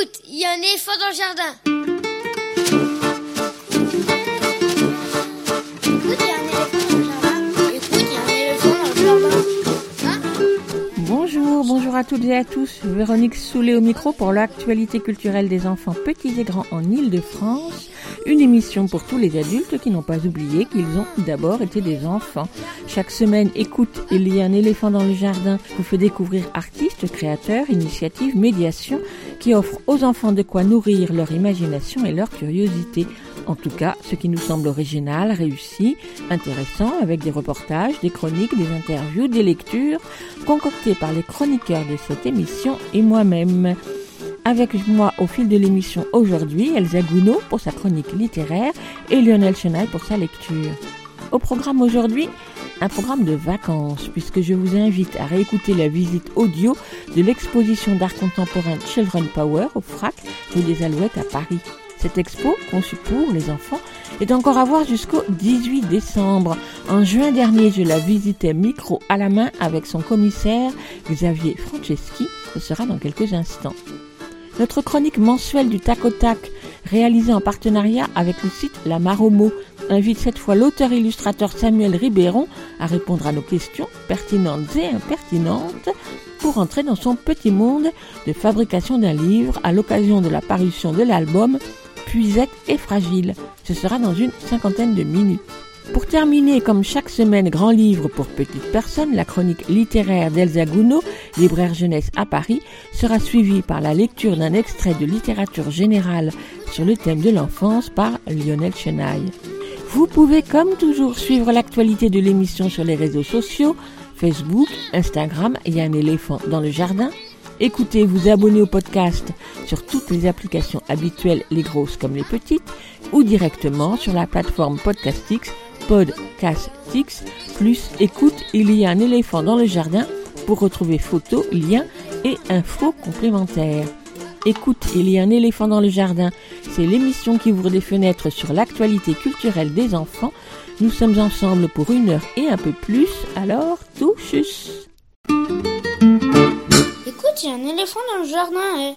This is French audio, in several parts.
Écoute, il y a un éléphant dans le jardin. Hein Bonjour, bonjour à toutes et à tous. Véronique Soulet au micro pour l'actualité culturelle des enfants petits et grands en Île-de-France. Une émission pour tous les adultes qui n'ont pas oublié qu'ils ont d'abord été des enfants. Chaque semaine, écoute, il y a un éléphant dans le jardin vous fait découvrir artistes, créateurs, initiatives, médiations qui offrent aux enfants de quoi nourrir leur imagination et leur curiosité. En tout cas, ce qui nous semble original, réussi, intéressant, avec des reportages, des chroniques, des interviews, des lectures, concoctées par les chroniqueurs de cette émission et moi-même. Avec moi au fil de l'émission aujourd'hui, Elsa Gounod pour sa chronique littéraire et Lionel Chenaille pour sa lecture. Au programme aujourd'hui, un programme de vacances, puisque je vous invite à réécouter la visite audio de l'exposition d'art contemporain Children Power au FRAC rue des Alouettes à Paris. Cette expo, conçue pour les enfants, est encore à voir jusqu'au 18 décembre. En juin dernier, je la visitais micro à la main avec son commissaire Xavier Franceschi. Ce sera dans quelques instants. Notre chronique mensuelle du tac au tac, réalisée en partenariat avec le site La Maromo, invite cette fois l'auteur-illustrateur Samuel Ribéron à répondre à nos questions pertinentes et impertinentes pour entrer dans son petit monde de fabrication d'un livre à l'occasion de la parution de l'album Puisette et Fragile. Ce sera dans une cinquantaine de minutes. Pour terminer, comme chaque semaine, grand livre pour petites personnes, la chronique littéraire d'Elsa Gounod, libraire jeunesse à Paris, sera suivie par la lecture d'un extrait de littérature générale sur le thème de l'enfance par Lionel Chenaille. Vous pouvez comme toujours suivre l'actualité de l'émission sur les réseaux sociaux, Facebook, Instagram, il y a un éléphant dans le jardin. Écoutez, vous abonnez au podcast sur toutes les applications habituelles, les grosses comme les petites, ou directement sur la plateforme Podcastix, Podcastix, plus écoute, il y a un éléphant dans le jardin pour retrouver photos, liens et infos complémentaires. Écoute, il y a un éléphant dans le jardin. C'est l'émission qui ouvre des fenêtres sur l'actualité culturelle des enfants. Nous sommes ensemble pour une heure et un peu plus, alors touchus. Écoute, il y a un éléphant dans le jardin. eh.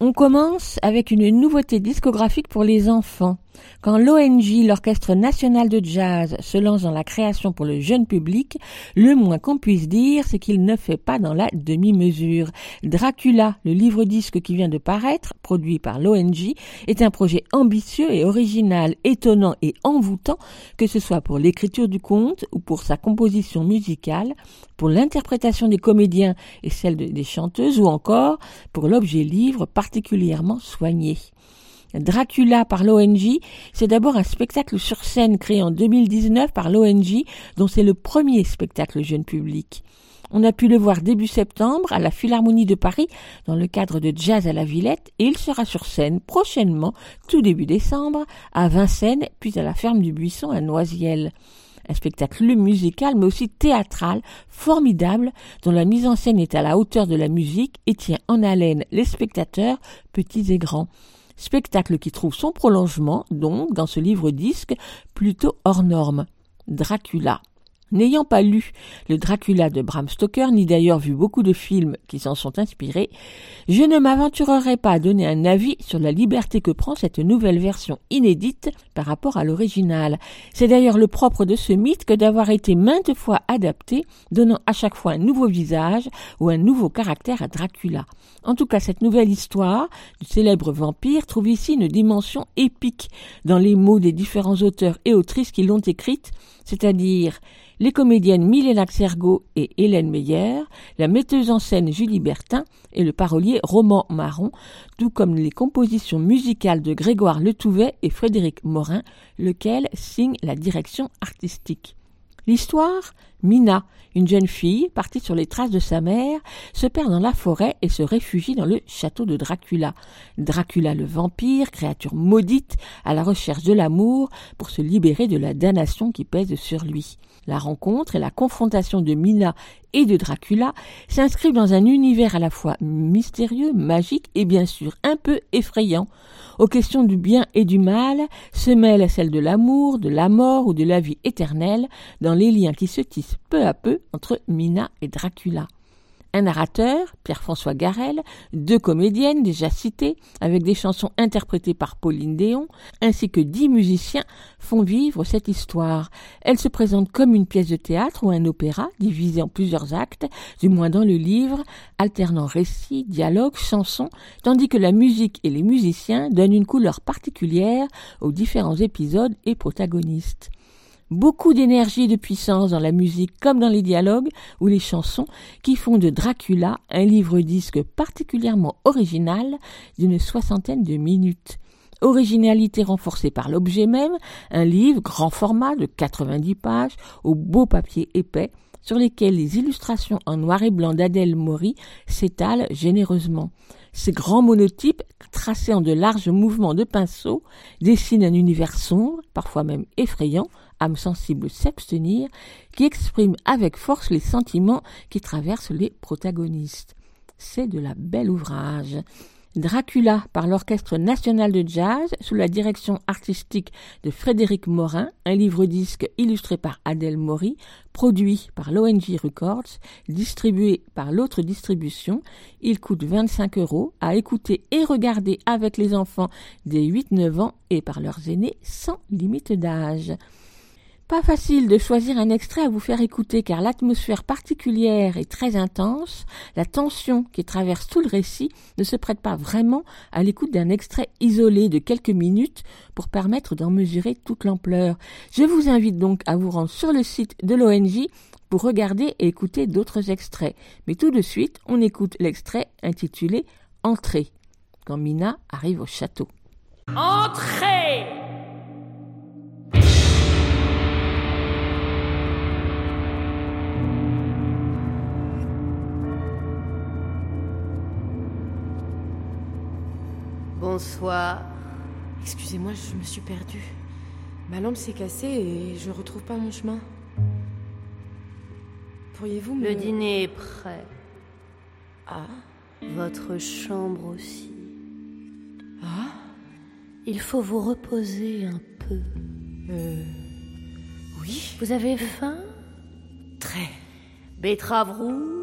On commence avec une nouveauté discographique pour les enfants. Quand l'ONG, l'Orchestre national de jazz, se lance dans la création pour le jeune public, le moins qu'on puisse dire, c'est qu'il ne fait pas dans la demi-mesure. Dracula, le livre-disque qui vient de paraître, produit par l'ONG, est un projet ambitieux et original, étonnant et envoûtant, que ce soit pour l'écriture du conte ou pour sa composition musicale, pour l'interprétation des comédiens et celle de- des chanteuses ou encore pour l'objet livre particulièrement soigné. Dracula par l'ONG, c'est d'abord un spectacle sur scène créé en 2019 par l'ONG, dont c'est le premier spectacle jeune public. On a pu le voir début septembre à la Philharmonie de Paris dans le cadre de Jazz à la Villette et il sera sur scène prochainement, tout début décembre, à Vincennes puis à la ferme du Buisson à Noisiel. Un spectacle musical mais aussi théâtral, formidable, dont la mise en scène est à la hauteur de la musique et tient en haleine les spectateurs, petits et grands. Spectacle qui trouve son prolongement, donc, dans ce livre-disque plutôt hors norme. Dracula. N'ayant pas lu le Dracula de Bram Stoker, ni d'ailleurs vu beaucoup de films qui s'en sont inspirés, je ne m'aventurerai pas à donner un avis sur la liberté que prend cette nouvelle version inédite par rapport à l'original. C'est d'ailleurs le propre de ce mythe que d'avoir été maintes fois adapté, donnant à chaque fois un nouveau visage ou un nouveau caractère à Dracula. En tout cas, cette nouvelle histoire du célèbre vampire trouve ici une dimension épique dans les mots des différents auteurs et autrices qui l'ont écrite, c'est-à-dire les comédiennes Milena Xergo et Hélène Meyer, la metteuse en scène Julie Bertin et le parolier Roman Marron, tout comme les compositions musicales de Grégoire Letouvet et Frédéric Morin, lequel signe la direction artistique. L'histoire Mina, une jeune fille partie sur les traces de sa mère, se perd dans la forêt et se réfugie dans le château de Dracula. Dracula le vampire, créature maudite, à la recherche de l'amour pour se libérer de la damnation qui pèse sur lui. La rencontre et la confrontation de Mina et de Dracula s'inscrivent dans un univers à la fois mystérieux, magique et bien sûr un peu effrayant. Aux questions du bien et du mal se mêlent celles de l'amour, de la mort ou de la vie éternelle dans les liens qui se tissent peu à peu entre Mina et Dracula. Un narrateur, Pierre-François Garel, deux comédiennes déjà citées, avec des chansons interprétées par Pauline Déon, ainsi que dix musiciens font vivre cette histoire. Elle se présente comme une pièce de théâtre ou un opéra, divisé en plusieurs actes, du moins dans le livre, alternant récits, dialogues, chansons, tandis que la musique et les musiciens donnent une couleur particulière aux différents épisodes et protagonistes beaucoup d'énergie et de puissance dans la musique comme dans les dialogues ou les chansons qui font de Dracula un livre-disque particulièrement original d'une soixantaine de minutes. Originalité renforcée par l'objet même, un livre grand format de 90 pages au beau papier épais sur lesquels les illustrations en noir et blanc d'Adèle Maury s'étalent généreusement. Ces grands monotypes, tracés en de larges mouvements de pinceau, dessinent un univers sombre, parfois même effrayant, âme sensible s'abstenir, qui exprime avec force les sentiments qui traversent les protagonistes. C'est de la belle ouvrage. Dracula par l'Orchestre national de jazz sous la direction artistique de Frédéric Morin, un livre-disque illustré par Adèle Maury, produit par l'ONG Records, distribué par l'autre distribution. Il coûte 25 euros à écouter et regarder avec les enfants des 8-9 ans et par leurs aînés sans limite d'âge. Pas facile de choisir un extrait à vous faire écouter car l'atmosphère particulière est très intense, la tension qui traverse tout le récit ne se prête pas vraiment à l'écoute d'un extrait isolé de quelques minutes pour permettre d'en mesurer toute l'ampleur. Je vous invite donc à vous rendre sur le site de l'ONG pour regarder et écouter d'autres extraits. Mais tout de suite, on écoute l'extrait intitulé Entrée, quand Mina arrive au château. Entrée Bonsoir. Excusez-moi, je me suis perdue. Ma lampe s'est cassée et je ne retrouve pas mon chemin. Pourriez-vous me... Le dîner est prêt. Ah Votre chambre aussi. Ah Il faut vous reposer un peu. Euh... Oui Vous avez faim? Très. Betterave rouge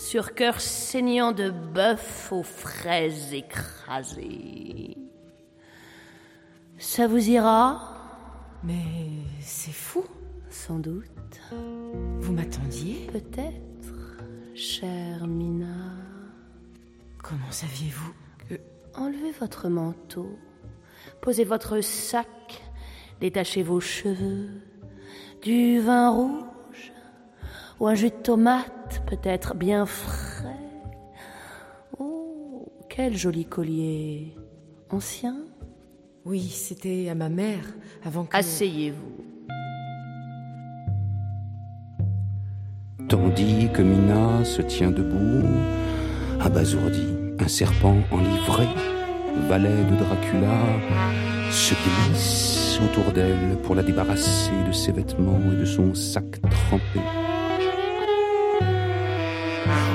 sur cœur saignant de bœuf aux fraises écrasées. Ça vous ira? Mais c'est fou. Sans doute. Vous m'attendiez? Peut-être, chère Mina. Comment saviez-vous? Que... Enlevez votre manteau, posez votre sac, détachez vos cheveux, du vin rouge ou un jus de tomate peut-être bien frais. Oh, quel joli collier. Ancien? Oui, c'était à ma mère, avant que... Asseyez-vous. Tandis que Mina se tient debout, abasourdi, un serpent enivré, valet de Dracula, se glisse autour d'elle pour la débarrasser de ses vêtements et de son sac trempé.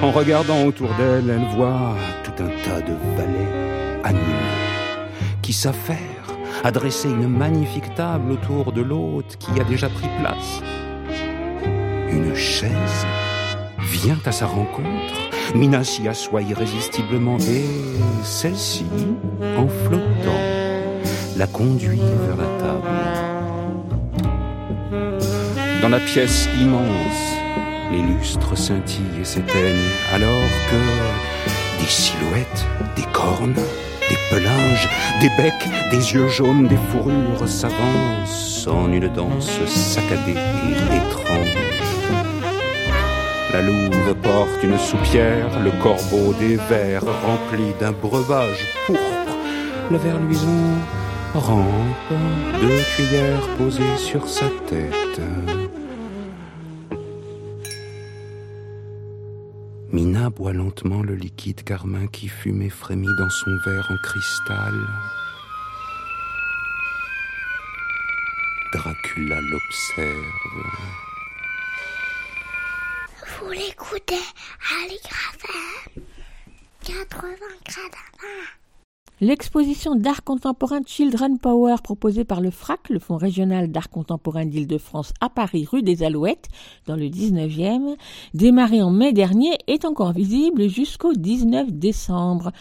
En regardant autour d'elle, elle voit tout un tas de valets annulés qui s'affairent à dresser une magnifique table autour de l'hôte qui a déjà pris place. Une chaise vient à sa rencontre. Mina s'y assoit irrésistiblement et celle-ci, en flottant, la conduit vers la table. Dans la pièce immense, les lustres scintillent et s'éteignent alors que des silhouettes, des cornes, des pelinges, des becs, des yeux jaunes, des fourrures s'avancent en une danse saccadée et étrange. La louve porte une soupière, le corbeau des verres remplis d'un breuvage pourpre. Le verre luisant rampe, deux cuillères posées sur sa tête. Boit lentement le liquide carmin qui fume et frémit dans son verre en cristal. Dracula l'observe. Vous l'écoutez à l'IGRAFM 80 grades à L'exposition d'art contemporain Children Power proposée par le FRAC, le Fonds régional d'art contemporain d'Île-de-France à Paris, rue des Alouettes, dans le 19e, démarrée en mai dernier, est encore visible jusqu'au 19 décembre.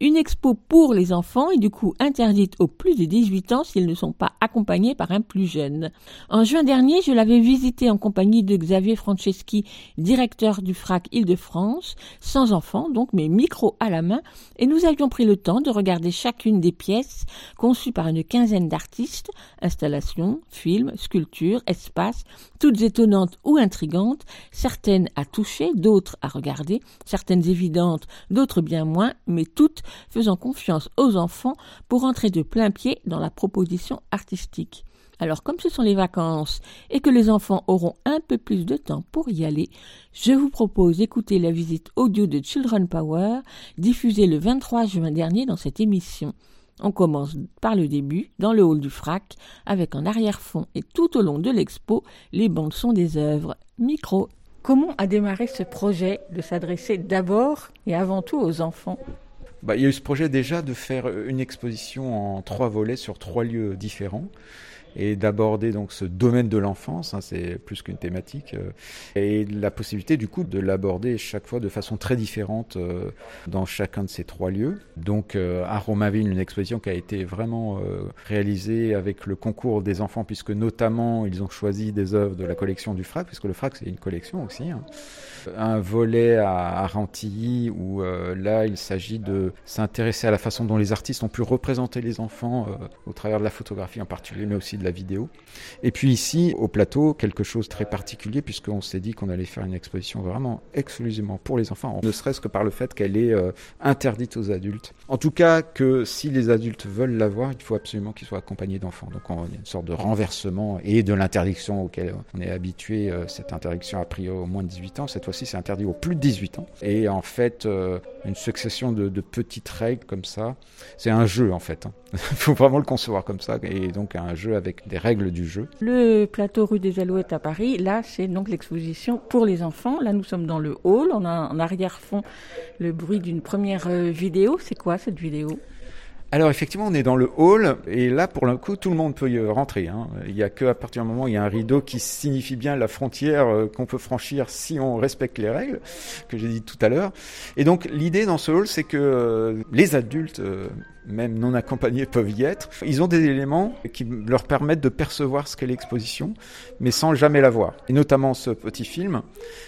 Une expo pour les enfants est du coup interdite aux plus de 18 ans s'ils ne sont pas accompagnés par un plus jeune. En juin dernier, je l'avais visité en compagnie de Xavier Franceschi, directeur du FRAC Île-de-France, sans enfants donc, mais micro à la main, et nous avions pris le temps de regarder chacune des pièces conçues par une quinzaine d'artistes, installations, films, sculptures, espaces, toutes étonnantes ou intrigantes, certaines à toucher, d'autres à regarder, certaines évidentes, d'autres bien moins, mais toutes faisant confiance aux enfants pour entrer de plein pied dans la proposition artistique. Alors comme ce sont les vacances et que les enfants auront un peu plus de temps pour y aller, je vous propose d'écouter la visite audio de Children Power diffusée le 23 juin dernier dans cette émission. On commence par le début, dans le hall du FRAC, avec en arrière-fond et tout au long de l'expo, les bandes son des œuvres. Micro. Comment a démarré ce projet de s'adresser d'abord et avant tout aux enfants? Bah, il y a eu ce projet déjà de faire une exposition en trois volets sur trois lieux différents et d'aborder donc ce domaine de l'enfance, hein, c'est plus qu'une thématique, euh, et la possibilité du coup de l'aborder chaque fois de façon très différente euh, dans chacun de ces trois lieux. Donc euh, à Romainville, une exposition qui a été vraiment réalisée avec le concours des enfants, puisque notamment ils ont choisi des œuvres de la collection du FRAC, puisque le FRAC c'est une collection aussi. Hein. Un volet à, Rantilly où là il s'agit de s'intéresser à la façon dont les artistes ont pu représenter les enfants au travers de la photographie en particulier, mais aussi de la vidéo. Et puis ici, au plateau, quelque chose de très particulier, puisqu'on s'est dit qu'on allait faire une exposition vraiment exclusivement pour les enfants, ne serait-ce que par le fait qu'elle est euh, interdite aux adultes. En tout cas, que si les adultes veulent la voir, il faut absolument qu'ils soient accompagnés d'enfants. Donc on, a une sorte de renversement et de l'interdiction auquel on est habitué, euh, cette interdiction a priori au moins de 18 ans. Cette c'est interdit aux plus de 18 ans. Et en fait, euh, une succession de, petites règles comme ça, c'est un jeu en fait. Hein. Il faut vraiment le concevoir comme ça, et donc un jeu avec des règles du jeu. Le plateau rue des Alouettes à Paris, là c'est donc l'exposition pour les enfants. Là nous sommes dans le hall, on a en arrière-fond le bruit d'une première euh, vidéo. C'est quoi cette vidéo? Alors effectivement, on est dans le hall et là, pour le coup, tout le monde peut y rentrer. Hein. Il n'y a que à partir du moment où il y a un rideau qui signifie bien la frontière euh, qu'on peut franchir si on respecte les règles que j'ai dit tout à l'heure. Et donc l'idée dans ce hall, c'est que euh, les adultes même non accompagnés peuvent y être. Ils ont des éléments qui leur permettent de percevoir ce qu'est l'exposition, mais sans jamais la voir. Et notamment ce petit film.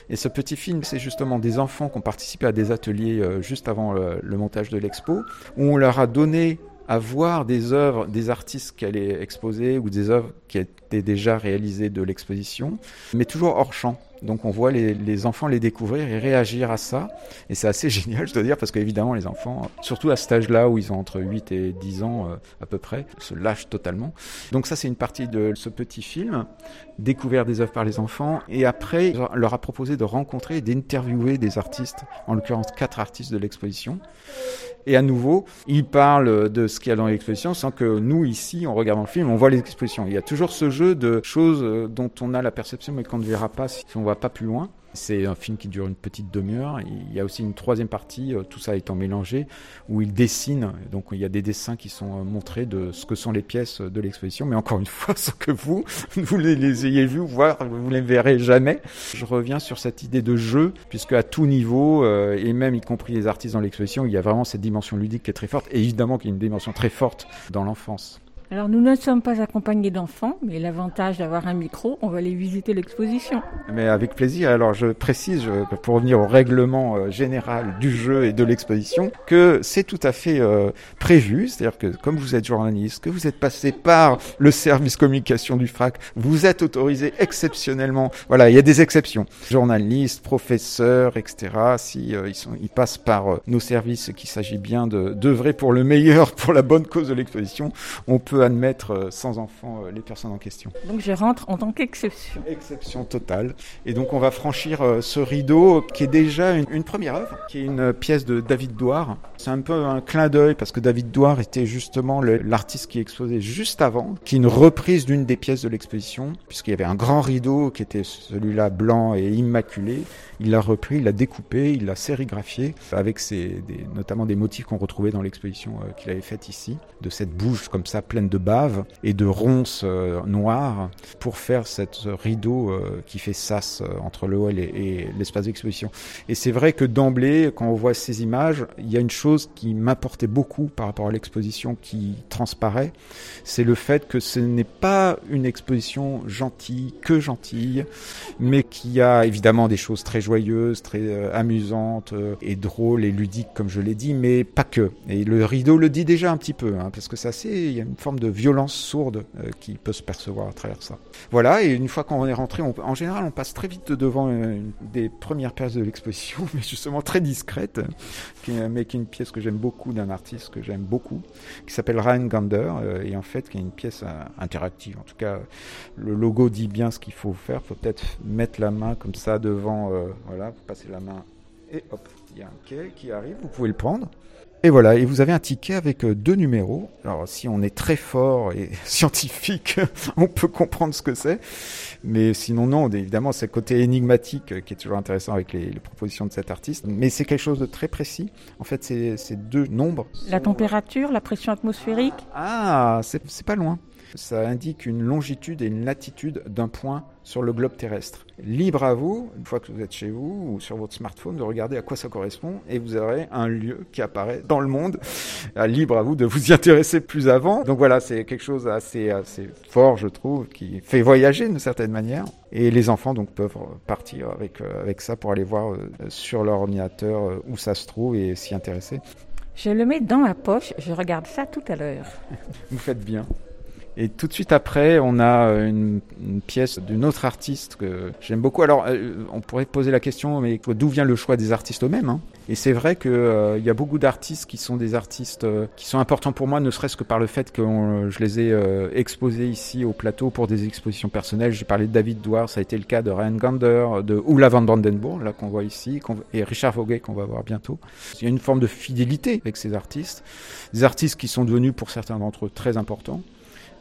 Et ce petit film, c'est justement des enfants qui ont participé à des ateliers euh, juste avant le, montage de l'expo, où on leur a donné à voir des œuvres des artistes qui allaient exposer ou des œuvres qui déjà réalisées de l'exposition, mais toujours hors champ. Donc on voit les, enfants les découvrir et réagir à ça. Et c'est assez génial, je dois dire, parce qu'évidemment les enfants, surtout à cet âge-là où ils ont entre 8 et 10 ans euh, à peu près, se lâchent totalement. Donc ça c'est une partie de ce petit film, découvert des œuvres par les enfants. Et après, on leur a proposé de rencontrer et d'interviewer des artistes, en l'occurrence quatre artistes de l'exposition. Et à nouveau, ils parlent de ce qu'il y a dans l'exposition sans que nous, ici, en regardant le film, on voit l'exposition. Il y a toujours ce jeu de choses euh, dont on a la perception mais qu'on ne verra pas si on va pas plus loin. C'est un film qui dure une petite demi-heure. Il y a aussi une troisième partie, euh, tout ça étant mélangé, où il dessine. Donc il y a des dessins qui sont euh, montrés de ce que sont les pièces de l'exposition. Mais encore une fois, sans que vous, vous les, ayez vus, voire vous ne les verrez jamais. Je reviens sur cette idée de jeu, puisque à tout niveau, et même y compris les artistes dans l'exposition, il y a vraiment cette dimension ludique qui est très forte. Et évidemment qu'il y a une dimension très forte dans l'enfance. Alors nous ne sommes pas accompagnés d'enfants, mais l'avantage d'avoir un micro, on va aller visiter l'exposition. Mais avec plaisir. Alors je précise, pour revenir au règlement euh, général du jeu et de l'exposition, que c'est tout à fait euh, prévu. C'est-à-dire que comme vous êtes journaliste, que vous êtes passé par le service communication du FRAC, vous êtes autorisé exceptionnellement. Voilà, il y a des exceptions. Journalistes, professeurs, etc. Si euh, ils, sont, ils passent par nos services, qu'il s'agit bien d'œuvrer pour le meilleur, pour la bonne cause de l'exposition, on peut peut admettre euh, sans enfant euh, les personnes en question. Donc je rentre en tant qu'exception. Exception totale. Et donc on va franchir euh, ce rideau qui est déjà une, une première œuvre, qui est une pièce de David Douard. C'est un peu un clin d'œil parce que David Douard était justement l'artiste qui exposait juste avant, qui est une reprise d'une des pièces de l'exposition, puisqu'il y avait un grand rideau qui était celui-là blanc et immaculé. Il l'a repris, il l'a découpé, il l'a sérigraphié avec ses, des, notamment des motifs qu'on retrouvait dans l'exposition qu'il avait faite ici, de cette bouche comme ça pleine de bave et de ronces euh, noires pour faire cette rideau euh, qui fait sas euh, entre le hall et, l'espace d'exposition. Et c'est vrai que d'emblée, quand on voit ces images, il y a une chose qui m'importait beaucoup par rapport à l'exposition qui transparaît, c'est le fait que ce n'est pas une exposition gentille, que gentille, mais qui a évidemment des choses très joyeuses, très amusantes et drôles et ludiques, comme je l'ai dit, mais pas que. Et le rideau le dit déjà un petit peu, hein, parce que c'est assez, il y a une forme de violence sourde euh, qui peut se percevoir à travers ça. Voilà, et une fois qu'on est rentré, en général, on passe très vite devant euh, une des premières pièces de l'exposition, mais justement très discrète, mais qui est une pièce que j'aime beaucoup d'un artiste que j'aime beaucoup, qui s'appelle Ryan Gander, euh, et en fait, qui est une pièce interactive. En tout cas, le logo dit bien ce qu'il faut faire. Faut peut-être mettre la main comme ça devant, voilà, vous passez la main, et hop, il y a un quai qui arrive, vous pouvez le prendre. Et voilà, et vous avez un ticket avec euh, deux numéros. Alors si on est très fort et scientifique, on peut comprendre ce que c'est. Mais sinon non, évidemment, c'est le côté énigmatique euh, qui est toujours intéressant avec les, les propositions de cet artiste. Mais c'est quelque chose de très précis. En fait, c'est deux nombres. La température, la pression atmosphérique Ah, c'est pas loin. Ça indique une longitude et une latitude d'un point sur le globe terrestre. Libre à vous, une fois que vous êtes chez vous ou sur votre smartphone, de regarder à quoi ça correspond et vous aurez un lieu qui apparaît dans le monde. Ah, Libre à vous de vous y intéresser plus avant. Donc voilà, c'est quelque chose assez, assez fort, je trouve, qui fait voyager d'une certaine manière. Et les enfants donc peuvent partir avec, euh, avec ça pour aller voir euh, sur leur ordinateur euh, où ça se trouve et s'y intéresser. Je le mets dans ma poche, je regarde ça tout à l'heure. Vous faites bien. Et tout de suite après, on a euh, une, pièce d'une autre artiste que j'aime beaucoup. Alors, euh, on pourrait poser la question, mais d'où vient le choix des artistes eux-mêmes hein? Et c'est vrai qu'il euh, y a beaucoup d'artistes qui sont des artistes euh, qui sont importants pour moi, ne serait-ce que par le fait que je les ai exposés ici au plateau pour des expositions personnelles. J'ai parlé de David Douard, ça a été le cas de Ryan Gander, de Oula van Brandenburg, là qu'on voit ici, et Richard Vogel qu'on va voir bientôt. Il y a une forme de fidélité avec ces artistes, des artistes qui sont devenus pour certains d'entre eux très importants.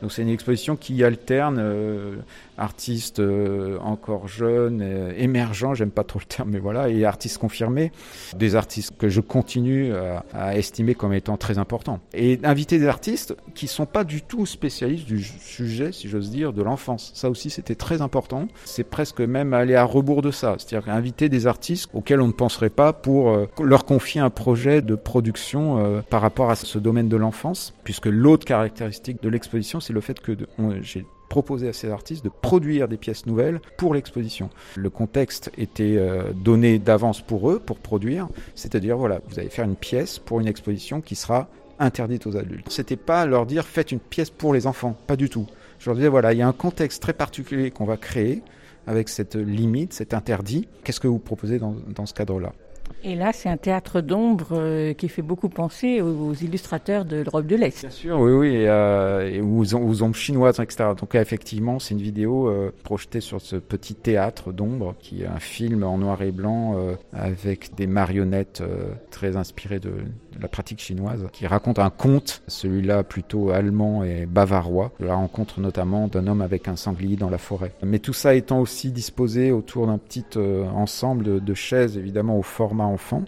Donc c'est une exposition qui alterne euh, artistes euh, encore jeunes, euh, émergents, j'aime pas trop le terme, mais voilà, et artistes confirmés, des artistes que je continue à, à estimer comme étant très importants. Et inviter des artistes qui sont pas du tout spécialistes du sujet, si j'ose dire, de l'enfance. Ça aussi, c'était très important. C'est presque même aller à rebours de ça, c'est-à-dire inviter des artistes auxquels on ne penserait pas pour euh, leur confier un projet de production euh, par rapport à ce domaine de l'enfance, puisque l'autre caractéristique de l'exposition, c'est le fait que j'ai proposé à ces artistes de produire des pièces nouvelles pour l'exposition. Le contexte était euh, donné d'avance pour eux, pour produire, c'est-à-dire voilà, vous allez faire une pièce pour une exposition qui sera interdite aux adultes. C'était pas leur dire faites une pièce pour les enfants, pas du tout. Je leur disais voilà, il y a un contexte très particulier qu'on va créer avec cette limite, cet interdit. Qu'est-ce que vous proposez dans ce cadre-là? Et là, c'est un théâtre d'ombre euh, qui fait beaucoup penser aux illustrateurs de l'Europe de l'Est. Bien sûr, oui, oui, et, euh, aux ombres chinoises, etc. Donc effectivement, c'est une vidéo euh, projetée sur ce petit théâtre d'ombre, qui est un film en noir et blanc euh, avec des marionnettes euh, très inspirées de, de la pratique chinoise, qui raconte un conte, celui-là plutôt allemand et bavarois, la rencontre notamment d'un homme avec un sanglier dans la forêt. Mais tout ça étant aussi disposé autour d'un petit euh, ensemble de, de chaises, évidemment au format enfant.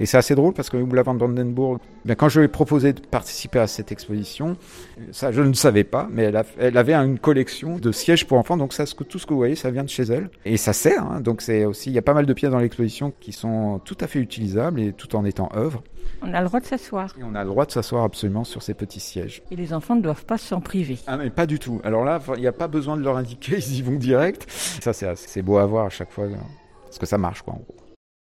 Et c'est assez drôle parce que Oula van Brandenburg, ben, quand je lui ai proposé de participer à cette exposition, ça je ne savais pas, mais elle, a- elle avait une collection de sièges pour enfants, donc tout ce que vous voyez, ça vient de chez elle. Et ça sert, hein, donc c'est aussi, il y a pas mal de pièces dans l'exposition qui sont tout à fait utilisables et tout en étant œuvres. On a le droit de s'asseoir. Et on a le droit de s'asseoir absolument sur ces petits sièges. Et les enfants ne doivent pas s'en priver. Ah mais pas du tout. Alors là, il n'y a pas besoin de leur indiquer, ils y vont direct. Ça c'est beau à voir à chaque fois, parce que ça marche quoi en gros.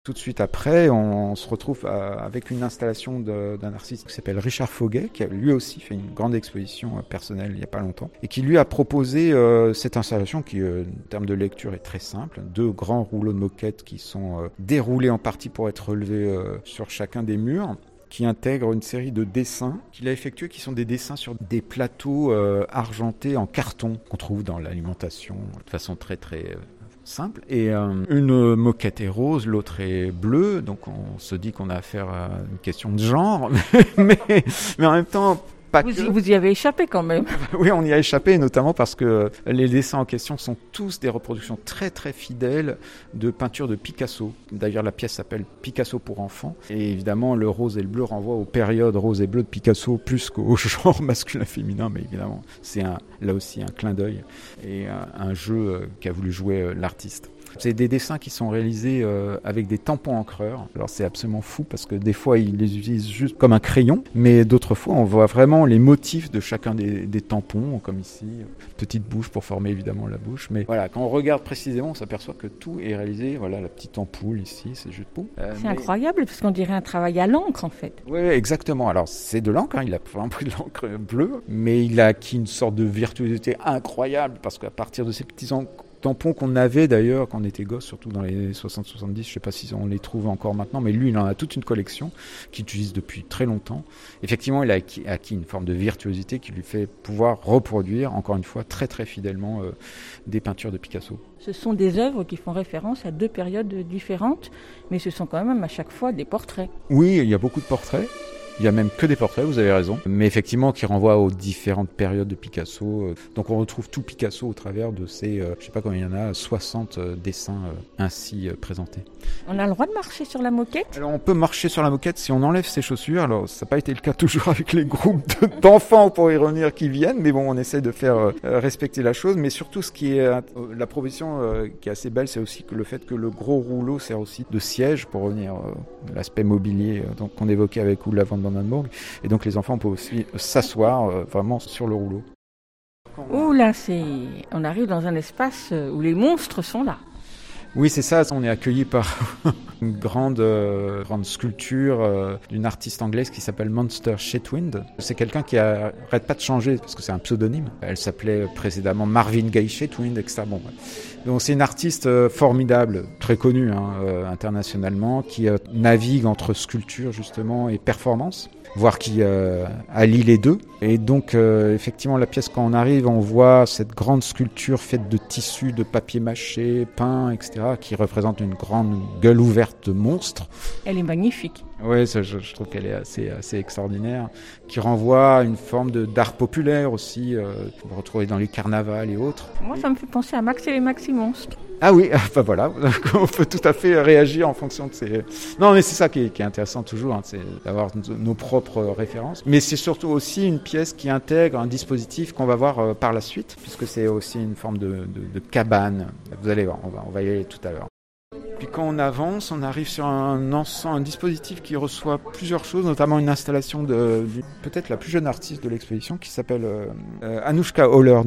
Tout de suite après, on se retrouve euh, avec une installation d'un artiste qui s'appelle Richard Foguet, qui a lui aussi fait une grande exposition euh, personnelle il n'y a pas longtemps, et qui lui a proposé euh, cette installation qui, en termes de lecture, est très simple. Deux grands rouleaux de moquettes qui sont déroulés en partie pour être relevés sur chacun des murs qui intègre une série de dessins qu'il a effectués, qui sont des dessins sur des plateaux argentés en carton qu'on trouve dans l'alimentation de façon très très simple. Et euh, une moquette est rose, l'autre est bleue, donc on se dit qu'on a affaire à une question de genre, mais, mais en même temps pas Vous, que. y- vous y avez échappé quand même. Oui, on y a échappé, notamment parce que les dessins en question sont tous des reproductions très très fidèles de peintures de Picasso. D'ailleurs, la pièce s'appelle Picasso pour enfants. Et évidemment, le rose et le bleu renvoient aux périodes rose et bleu de Picasso plus qu'au genre masculin-féminin. Mais évidemment, c'est là aussi un clin d'œil et un, un jeu euh, qu'a voulu jouer euh, l'artiste. C'est des dessins qui sont réalisés euh, avec des tampons encreurs. Alors c'est absolument fou parce que des fois ils les utilisent juste comme un crayon, mais d'autres fois on voit vraiment les motifs de chacun des, des tampons, comme ici, petite bouche pour former évidemment la bouche. Mais voilà, quand on regarde précisément, on s'aperçoit que tout est réalisé. Voilà la petite ampoule ici, c'est juste. Euh, C'est mais- incroyable parce qu'on dirait un travail à l'encre en fait. oui, exactement. Alors, c'est de l'encre, hein, il a vraiment pris de l'encre bleue, mais il a acquis une sorte de virtuosité incroyable parce qu'à partir de ces petits en- tampons qu'on avait d'ailleurs quand on était gosse, surtout dans les 60-70, je sais pas si on les trouve encore maintenant, mais lui, il en a toute une collection qu'il utilise depuis très longtemps. Effectivement, il a acquis, acquis une forme de virtuosité qui lui fait pouvoir reproduire, encore une fois, très très fidèlement euh, des peintures de Picasso. Ce sont des œuvres qui font référence à deux périodes différentes, mais ce sont quand même à chaque fois des portraits. Oui, il y a beaucoup de portraits. Il y a même que des portraits, vous avez raison. Mais effectivement, qui renvoient aux différentes périodes de Picasso. Euh, Donc on retrouve tout Picasso au travers de ces, euh, je sais pas combien il y en a, 60 euh, dessins euh, ainsi euh, présentés. On a le droit de marcher sur la moquette? Alors on peut marcher sur la moquette si on enlève ses chaussures. Alors ça n'a pas été le cas toujours avec les groupes de- d'enfants pour y revenir qui viennent, mais bon on essaie de faire respecter la chose. Mais surtout ce qui est la proposition qui est assez belle, c'est aussi que le fait que le gros rouleau sert aussi de siège pour revenir à l'aspect mobilier donc qu'on évoquait avec Oula van Vandenborg. Et donc les enfants peuvent aussi s'asseoir euh, vraiment sur le rouleau. Ouh là, c'est... on arrive dans un espace où les monstres sont là. Oui, c'est ça. On est accueilli par une grande, euh, grande sculpture euh, d'une artiste anglaise qui s'appelle Monster Shetwind. C'est quelqu'un qui arrête pas de changer parce que c'est un pseudonyme. Elle s'appelait précédemment Marvin Gaye Shetwind, etc. Bon, ouais. Donc c'est une artiste euh, formidable, très connue hein, euh, internationalement, qui euh, navigue entre sculpture justement et performance voire qui euh, allie les deux. Et donc, euh, effectivement, la pièce, quand on arrive, on voit cette grande sculpture faite de tissus, de papier mâché, peint, etc., qui représente une grande gueule ouverte de monstre. Elle est magnifique. Oui, je, je trouve qu'elle est assez, assez extraordinaire, qui renvoie à une forme d'art populaire aussi, euh, qu'on peut retrouver dans les carnavals et autres. Moi, ça me fait penser à Max et les Maxi Monstres. Ah oui, bah voilà, on peut tout à fait réagir en fonction de ces... Non, mais c'est ça qui est, qui est intéressant toujours, hein, c'est d'avoir nos- nos propres références. Mais c'est surtout aussi une pièce qui intègre un dispositif qu'on va voir euh, par la suite, puisque c'est aussi une forme de, de- de cabane. Vous allez voir, on va, on va y aller tout à l'heure. Puis quand on avance, on arrive sur un ensemble, un dispositif qui reçoit plusieurs choses, notamment une installation de, du- peut-être la plus jeune artiste de l'exposition, qui s'appelle euh, euh, Anouchka Holler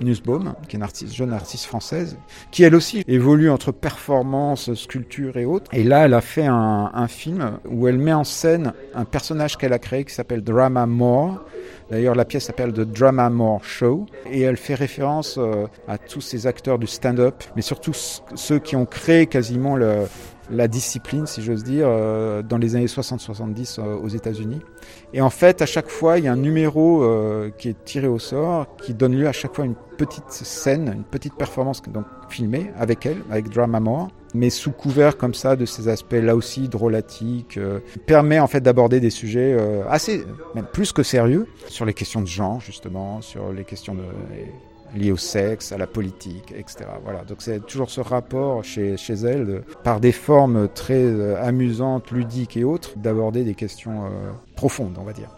Nussbaum, qui est une jeune artiste française, qui elle aussi évolue entre performance, sculpture et autres. Et là, elle a fait un, un film où elle met en scène un personnage qu'elle a créé qui s'appelle Drama More. D'ailleurs, la pièce s'appelle The Drama More Show et elle fait référence euh, à tous ces acteurs du stand-up, mais surtout ceux qui ont créé quasiment la discipline, si j'ose dire, euh, dans les années 60-70 euh, aux États-Unis. Et en fait, à chaque fois, il y a un numéro qui est tiré au sort, qui donne lieu à chaque fois une petite scène, une petite performance donc filmée avec elle, avec Drama More, mais sous couvert comme ça de ces aspects là aussi drôlatiques, euh, permet en fait d'aborder des sujets euh, assez, même plus que sérieux, sur les questions de genre justement, sur les questions de liées au sexe, à la politique, etc. Voilà, donc c'est toujours ce rapport chez, chez elle, par des formes très euh, amusantes, ludiques et autres, d'aborder des questions euh, profondes, on va dire.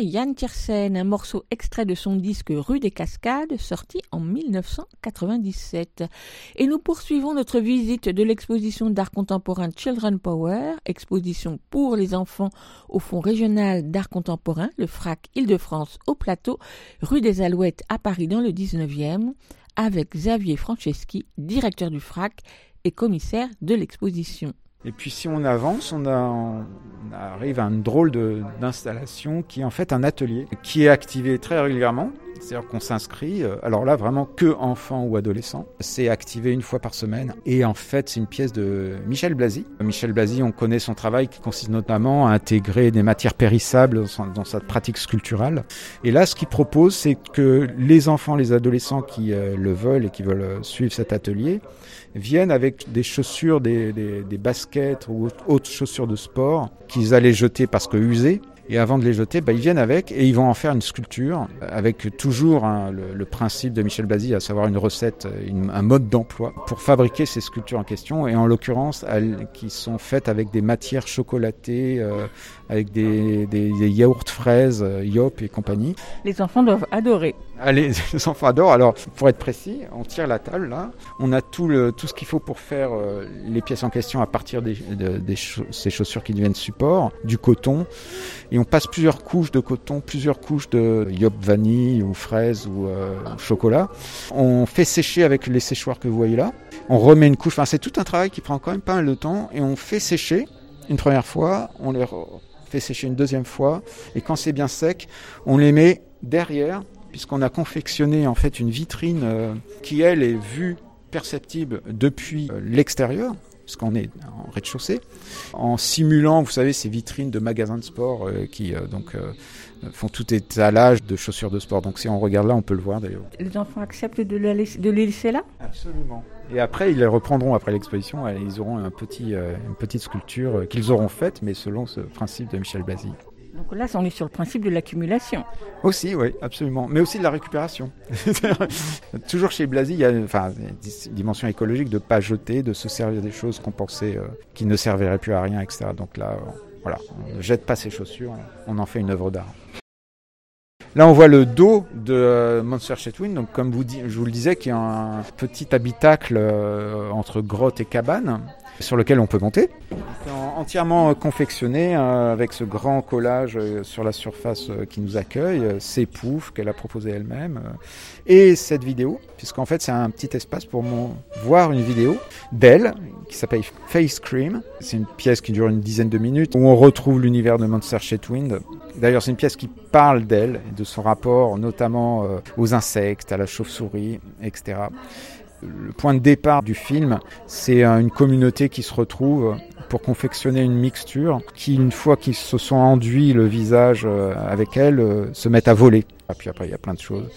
Yann Tiersen, un morceau extrait de son disque Rue des Cascades, sorti en 1997. Et nous poursuivons notre visite de l'exposition d'art contemporain Children Power, exposition pour les enfants au Fonds régional d'art contemporain, le FRAC Île-de-France au plateau, rue des Alouettes à Paris dans le 19e, avec Xavier Franceschi, directeur du FRAC et commissaire de l'exposition. Et puis si on avance, on, arrive à une drôle d'installation qui est en fait un atelier qui est activé très régulièrement. C'est-à-dire qu'on s'inscrit, euh, alors là vraiment que enfants ou adolescents. C'est activé une fois par semaine. Et en fait, c'est une pièce de Michel Blasi. Michel Blasi, on connaît son travail qui consiste notamment à intégrer des matières périssables dans sa pratique sculpturale. Et là, ce qu'il propose, c'est que les enfants, les adolescents qui euh, le veulent et qui veulent euh, suivre cet atelier, viennent avec des chaussures, des, des, baskets ou autres chaussures de sport qu'ils allaient jeter parce que usées et avant de les jeter, bah, ils viennent avec et ils vont en faire une sculpture avec toujours hein, le, le, principe de Michel Blasi, à savoir une recette, une, un mode d'emploi pour fabriquer ces sculptures en question. Et en l'occurrence, elles qui sont faites avec des matières chocolatées, euh, avec des, des, des, yaourts fraises, euh, Yop et compagnie. Les enfants doivent adorer. Les enfants adorent. Alors, pour être précis, on tire la table là. On a tout, le, tout ce qu'il faut pour faire euh, les pièces en question à partir des, de, des cha ces chaussures qui deviennent support, du coton. Et on passe plusieurs couches de coton, plusieurs couches de yop vanille ou fraise ou euh, chocolat. On fait sécher avec les séchoirs que vous voyez là. On remet une couche. Enfin, c'est tout un travail qui prend quand même pas mal de temps. Et on fait sécher une première fois. On les fait sécher une deuxième fois. Et quand c'est bien sec, on les met derrière puisqu'on a confectionné en fait une vitrine euh, qui elle est vue perceptible depuis euh, l'extérieur puisqu'on est en rez-de-chaussée, en simulant, vous savez, ces vitrines de magasins de sport euh, qui euh, donc euh, font tout étalage de chaussures de sport. Donc si on regarde là, on peut le voir d'ailleurs. Les enfants acceptent de, la laisser, de les laisser là? Absolument. Et après, ils les reprendront après l'exposition. Ils auront un petit, une petite sculpture qu'ils auront faite, mais selon ce principe de Michel Blasi. Donc là, on est sur le principe de l'accumulation. Aussi, oui, absolument. Mais aussi de la récupération. Toujours chez Blasi, il y a enfin, une dimension écologique de ne pas jeter, de se servir des choses qu'on pensait euh, qui ne serviraient plus à rien, etc. Donc là, euh, voilà, on ne jette pas ses chaussures, on en fait une œuvre d'art. Là, on voit le dos de Monster Chetwin, donc comme vous, je vous le disais, qui est un petit habitacle euh, entre grotte et cabane sur lequel on peut monter. Entièrement confectionné euh, avec ce grand collage euh, sur la surface euh, qui nous accueille, ces poufs qu'elle a proposé elle-même, et cette vidéo, puisqu'en fait c'est un petit espace pour voir une vidéo d'elle qui s'appelle Face Cream. C'est une pièce qui dure une dizaine de minutes où on retrouve l'univers de Monster Chetwind. D'ailleurs, c'est une pièce qui parle d'elle de son rapport notamment aux insectes, à la chauve-souris, etc le point de départ du film, c'est une communauté qui se retrouve pour confectionner une mixture qui, une fois qu'ils se sont enduits le visage avec elle, se mettent à voler. Et puis après, il y a plein de choses.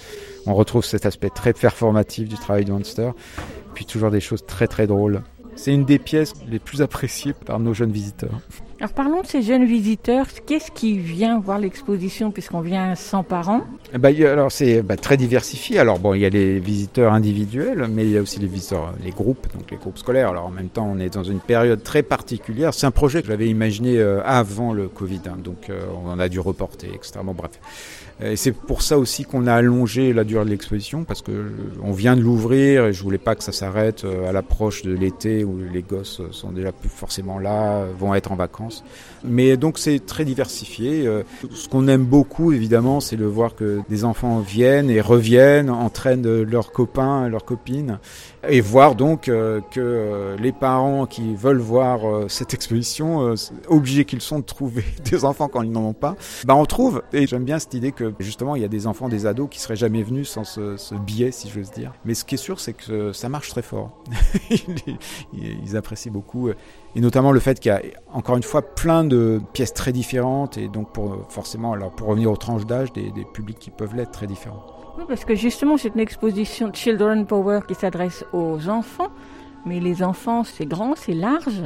On retrouve cet aspect très performatif du travail de Monster, puis toujours des choses très très drôles. C'est une des pièces les plus appréciées par nos jeunes visiteurs. Alors parlons de ces jeunes visiteurs. Qu'est-ce qui vient voir l'exposition puisqu'on vient sans parents? Bah, Alors c'est bah, très diversifié. Alors bon, il y a les visiteurs individuels, mais il y a aussi les visiteurs, les groupes, donc les groupes scolaires. Alors en même temps, on est dans une période très particulière. C'est un projet que j'avais imaginé euh, avant le Covid, hein, donc euh, on a dû reporter. Bon bref. Et c'est pour ça aussi qu'on a allongé la durée de l'exposition, parce que on vient de l'ouvrir et je voulais pas que ça s'arrête à l'approche de l'été où les gosses sont déjà plus forcément là, vont être en vacances. Mais donc c'est très diversifié. Ce qu'on aime beaucoup, évidemment, c'est de voir que des enfants viennent et reviennent, entraînent leurs copains, leurs copines, et voir donc que les parents qui veulent voir cette exposition, obligés qu'ils sont de trouver des enfants quand ils n'en ont pas, bah on trouve. Et j'aime bien cette idée que justement il y a des enfants, des ados qui seraient jamais venus sans ce, ce billet, si j'ose dire. Mais ce qui est sûr, c'est que ça marche très fort. ils apprécient beaucoup, et notamment le fait qu'il y a encore une fois plein de pièces très différentes, et donc pour forcément, alors pour revenir aux tranches d'âge, des, des publics qui peuvent l'être très différents. Oui, parce que justement, c'est une exposition Children Power qui s'adresse aux enfants. Mais les enfants, c'est grand, c'est large.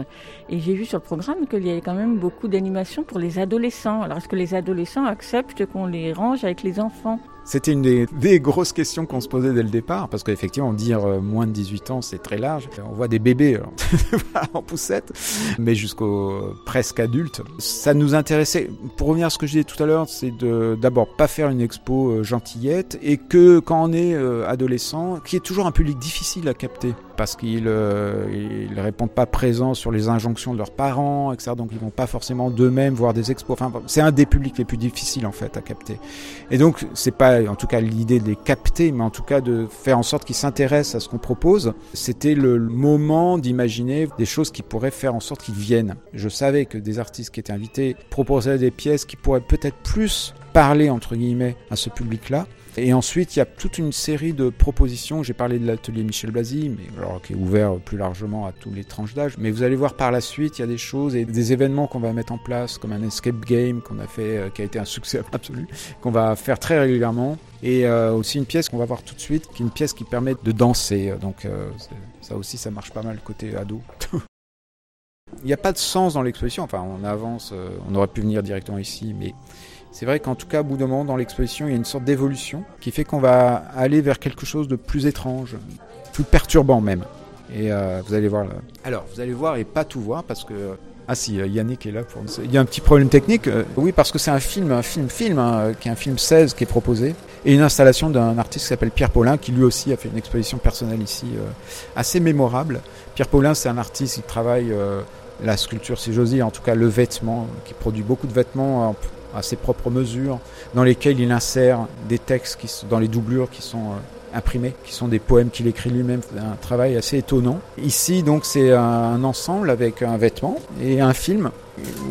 Et j'ai vu sur le programme qu'il y avait quand même beaucoup d'animations pour les adolescents. Alors, est-ce que les adolescents acceptent qu'on les range avec les enfants? C'était une des, grosses questions qu'on se posait dès le départ, parce qu'effectivement, dire euh, moins de 18 ans, c'est très large. On voit des bébés en poussette, mais jusqu'au presque adulte. Ça nous intéressait, pour revenir à ce que je disais tout à l'heure, c'est de d'abord pas faire une expo euh, gentillette, et que quand on est euh, adolescent, qui est toujours un public difficile à capter, parce qu'ils ne répondent pas présents sur les injonctions de leurs parents, etc. Donc ils vont pas forcément d'eux-mêmes voir des expos. Enfin, c'est un des publics les plus difficiles en fait à capter. Et donc c'est pas en tout cas l'idée de les capter, mais en tout cas de faire en sorte qu'ils s'intéressent à ce qu'on propose. C'était le moment d'imaginer des choses qui pourraient faire en sorte qu'ils viennent. Je savais que des artistes qui étaient invités proposaient des pièces qui pourraient peut-être plus parler entre guillemets à ce public-là. Et ensuite, il y a toute une série de propositions. J'ai parlé de l'atelier Michel Blasi, mais alors, qui est ouvert plus largement à tous les tranches d'âge. Mais vous allez voir par la suite, il y a des choses et des événements qu'on va mettre en place, comme un escape game qu'on a fait, euh, qui a été un succès absolu, qu'on va faire très régulièrement. Et euh, aussi une pièce qu'on va voir tout de suite, qui est une pièce qui permet de danser. Donc euh, ça aussi, ça marche pas mal côté ado. Il n'y a pas de sens dans l'exposition. Enfin, on avance, on aurait pu venir directement ici, mais c'est vrai qu'en tout cas, au bout d'un moment, dans l'exposition, il y a une sorte d'évolution qui fait qu'on va aller vers quelque chose de plus étrange, plus perturbant même. Et euh, vous allez voir là. Alors, vous allez voir et pas tout voir parce que. Ah si, euh, Yannick est là pour. Il y a un petit problème technique. Euh, oui, parce que c'est un film, un film-film, hein, qui est un film 16 qui est proposé. Et une installation d'un artiste qui s'appelle Pierre Paulin, qui lui aussi a fait une exposition personnelle ici assez mémorable. Pierre Paulin, c'est un artiste qui travaille la sculpture, si j'ose dire, en tout cas le vêtement, qui produit beaucoup de vêtements à ses propres mesures, dans lesquelles il insère des textes qui sont dans les doublures qui sont euh, imprimés, qui sont des poèmes qu'il écrit lui-même, un travail assez étonnant. Ici, donc, c'est un ensemble avec un vêtement et un film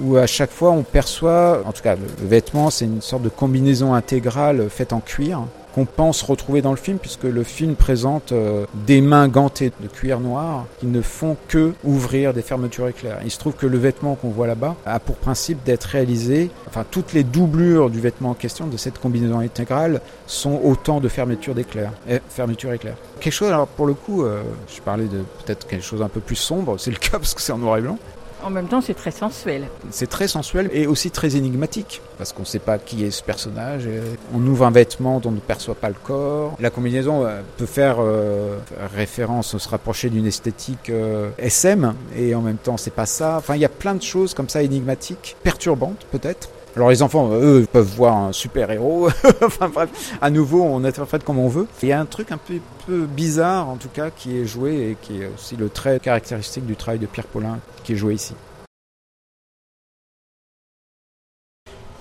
où à chaque fois on perçoit, en tout cas, le vêtement, c'est une sorte de combinaison intégrale faite en cuir qu'on pense retrouver dans le film, puisque le film présente euh, des mains gantées de cuir noir qui ne font que ouvrir des fermetures éclairs. Il se trouve que le vêtement qu'on voit là-bas a pour principe d'être réalisé, enfin toutes les doublures du vêtement en question, de cette combinaison intégrale, sont autant de fermetures d'éclairs, eh, fermetures éclairs. Quelque chose, alors pour le coup, euh, je parlais de peut-être quelque chose un peu plus sombre, c'est le cas parce que c'est en noir et blanc, en même temps, c'est très sensuel. C'est très sensuel et aussi très énigmatique, parce qu'on ne sait pas qui est ce personnage. On ouvre un vêtement dont on ne perçoit pas le corps. La combinaison euh, peut faire euh, référence, se rapprocher d'une esthétique euh, SM, et en même temps, c'est pas ça. Enfin, il y a plein de choses comme ça énigmatiques, perturbantes peut-être. Alors les enfants, eux, peuvent voir un super-héros. enfin bref, à nouveau, on fait comme on veut. Il y a un truc un peu, bizarre, en tout cas, qui est joué et qui est aussi le trait caractéristique du travail de Pierre Paulin qui est joué ici.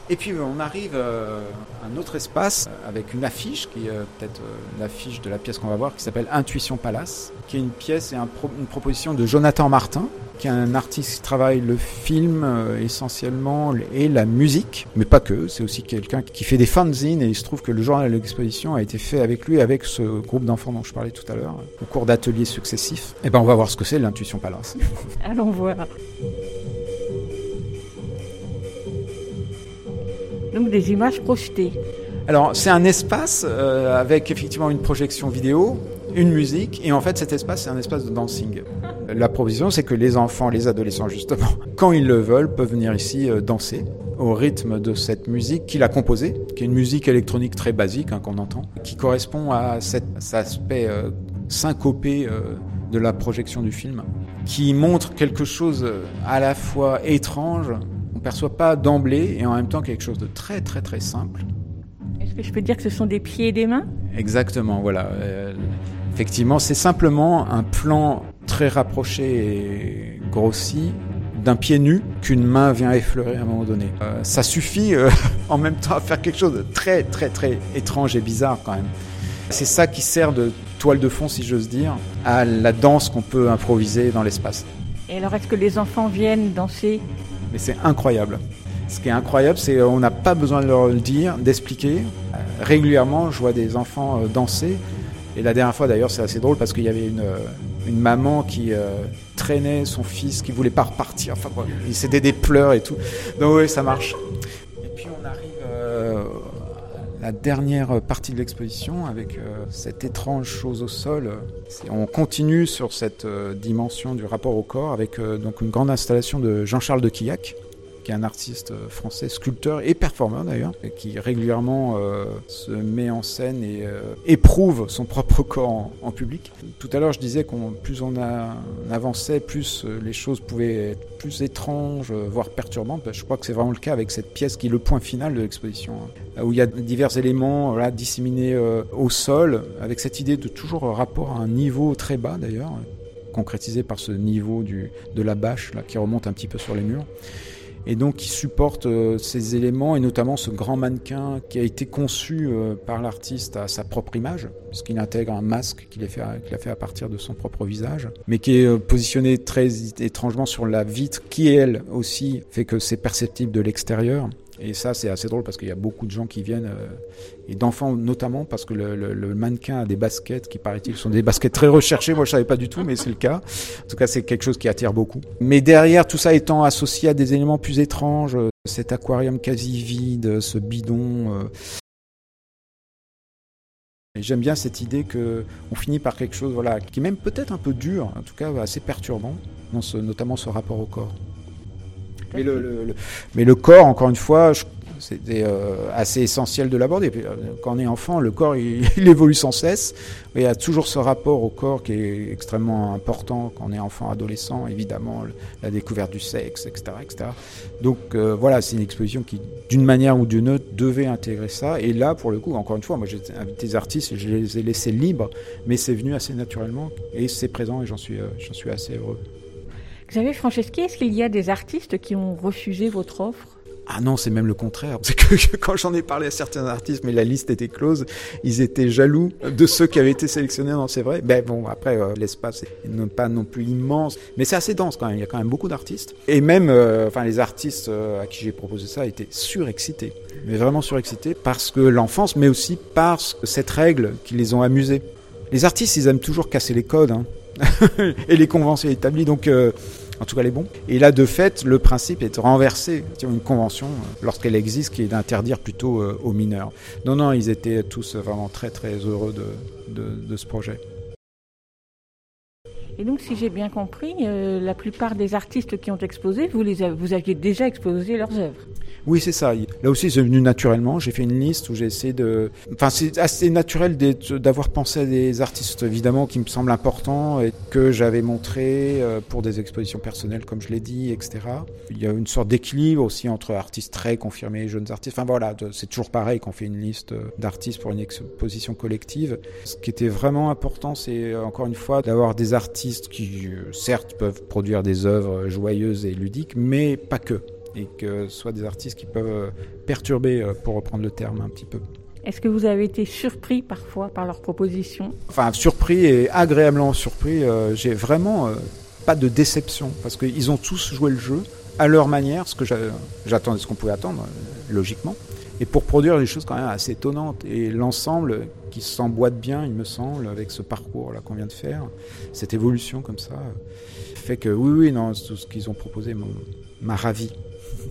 Et puis on arrive euh, à un autre espace avec une affiche, qui est euh, peut-être euh, l'affiche de la pièce qu'on va voir, qui s'appelle Intuition Palace, qui est une pièce et une proposition de Jonathan Martin, qui est un artiste qui travaille le film essentiellement et la musique, mais pas que, c'est aussi quelqu'un qui fait des fanzines et il se trouve que le journal de l'exposition a été fait avec lui, avec ce groupe d'enfants dont je parlais tout à l'heure, au cours d'ateliers successifs. Et eh ben on va voir ce que c'est l'Intuition Palace. Allons voir. donc des images projetées. Alors c'est un espace euh, avec effectivement une projection vidéo, une musique, et en fait cet espace c'est un espace de dancing. La provision c'est que les enfants, les adolescents justement, quand ils le veulent, peuvent venir ici euh, danser au rythme de cette musique qu'il a composée, qui est une musique électronique très basique hein, qu'on entend, qui correspond à cet, aspect euh, syncopé de la projection du film, qui montre quelque chose à la fois étrange, on perçoit pas d'emblée et en même temps quelque chose de très très très simple. Est-ce que je peux dire que ce sont des pieds et des mains? Exactement, voilà. Euh, effectivement, c'est simplement un plan très rapproché et grossi d'un pied nu qu'une main vient effleurer à un moment donné. Euh, ça suffit euh, en même temps à faire quelque chose de très très très étrange et bizarre quand même. C'est ça qui sert de toile de fond, si j'ose dire, à la danse qu'on peut improviser dans l'espace. Et alors, est-ce que les enfants viennent danser? Mais c'est incroyable. Ce qui est incroyable, c'est qu'on n'a pas besoin de leur le dire, d'expliquer. Euh, régulièrement, je vois des enfants danser. Et la dernière fois, d'ailleurs, c'est assez drôle parce qu'il y avait une, euh, une maman qui traînait son fils qui voulait pas repartir. Enfin, il c'était des pleurs et tout. Donc oui, ça marche. Et puis on arrive à la dernière partie de l'exposition avec cette étrange chose au sol. On continue sur cette dimension du rapport au corps avec donc une grande installation de Jean-Charles de Quillac qui est un artiste français, sculpteur et performeur d'ailleurs, qui régulièrement se met en scène et éprouve son propre corps en, public. Tout à l'heure, je disais qu'on plus on, avançait, plus les choses pouvaient être plus étranges, voire perturbantes. Ben, je crois que c'est vraiment le cas avec cette pièce qui est le point final de l'exposition, hein, où il y a divers éléments là, disséminés au sol, avec cette idée de toujours rapport à un niveau très bas d'ailleurs, concrétisé par ce niveau de la bâche là, qui remonte un petit peu sur les murs. Et donc qui supporte euh, ces éléments et notamment ce grand mannequin qui a été conçu euh, par l'artiste à sa propre image, puisqu'il intègre un masque qu'il a, fait, à partir de son propre visage, mais qui est euh, positionné très étrangement sur la vitre, qui elle aussi fait que c'est perceptible de l'extérieur. Et ça, c'est assez drôle parce qu'il y a beaucoup de gens qui viennent, euh, et d'enfants notamment, parce que le, mannequin a des baskets qui, paraît-il, sont des baskets très recherchées. Moi, je savais pas du tout, mais c'est le cas. En tout cas, c'est quelque chose qui attire beaucoup. Mais derrière, tout ça étant associé à des éléments plus étranges, euh, cet aquarium quasi vide, ce bidon. Euh, j'aime bien cette idée que on finit par quelque chose, voilà, qui est même peut-être un peu dur, en tout cas assez perturbant, notamment ce rapport au corps. Mais le, mais le corps, encore une fois, c'était euh, assez essentiel de l'aborder. Euh, quand on est enfant, le corps, il, évolue sans cesse. Il y a toujours ce rapport au corps qui est extrêmement important quand on est enfant, adolescent, évidemment, la découverte du sexe, etc. etc. Donc euh, voilà, c'est une exposition qui, d'une manière ou d'une autre, devait intégrer ça. Et là, pour le coup, encore une fois, moi j'ai invité des artistes et je les ai laissés libres, mais c'est venu assez naturellement et c'est présent et j'en suis, j'en suis assez heureux. Xavier Franceschi, est-ce qu'il y a des artistes qui ont refusé votre offre? Ah non, c'est même le contraire. C'est que quand j'en ai parlé à certains artistes, mais la liste était close, ils étaient jaloux de ceux qui avaient été sélectionnés. Non, c'est vrai. Ben bon, après, euh, l'espace n'est pas non plus immense, mais c'est assez dense quand même. Il y a quand même beaucoup d'artistes. Et même, euh, enfin, les artistes euh, à qui j'ai proposé ça étaient surexcités. Mais vraiment surexcités parce que l'enfance, mais aussi parce que cette règle qui les ont amusés. Les artistes, ils aiment toujours casser les codes. Hein. et les conventions établies. Donc, euh, en tout cas, les bons. Et là, de fait, le principe est de renverser une convention, euh, lorsqu'elle existe, qui est d'interdire plutôt euh, aux mineurs. Non, non, ils étaient tous vraiment très, très heureux de, de, ce projet. Et donc, si j'ai bien compris, la plupart des artistes qui ont exposé, vous, les vous aviez déjà exposé leurs œuvres oui, c'est ça. Là aussi, c'est venu naturellement. J'ai fait une liste où j'ai essayé de. Enfin, c'est assez naturel d'avoir pensé à des artistes, évidemment, qui me semblent importants et que j'avais montré euh, pour des expositions personnelles, comme je l'ai dit, etc. Il y a une sorte d'équilibre aussi entre artistes très confirmés et jeunes artistes. Enfin, voilà, c'est toujours pareil quand on fait une liste d'artistes pour une exposition collective. Ce qui était vraiment important, c'est encore une fois d'avoir des artistes qui, euh, certes, peuvent produire des œuvres joyeuses et ludiques, mais pas que et que ce soit des artistes qui peuvent euh, perturber, euh, pour reprendre le terme un petit peu. Est-ce que vous avez été surpris parfois par leurs propositions? Enfin, surpris et agréablement surpris. Euh, j'ai vraiment pas de déception parce qu'ils ont tous joué le jeu à leur manière, ce que j'attendais, ce qu'on pouvait attendre, logiquement, et pour produire des choses quand même assez étonnantes. Et l'ensemble qui s'emboîte bien, il me semble, avec ce parcours là qu'on vient de faire, cette évolution comme ça, fait que oui, oui, non, tout ce qu'ils ont proposé m'a ravi.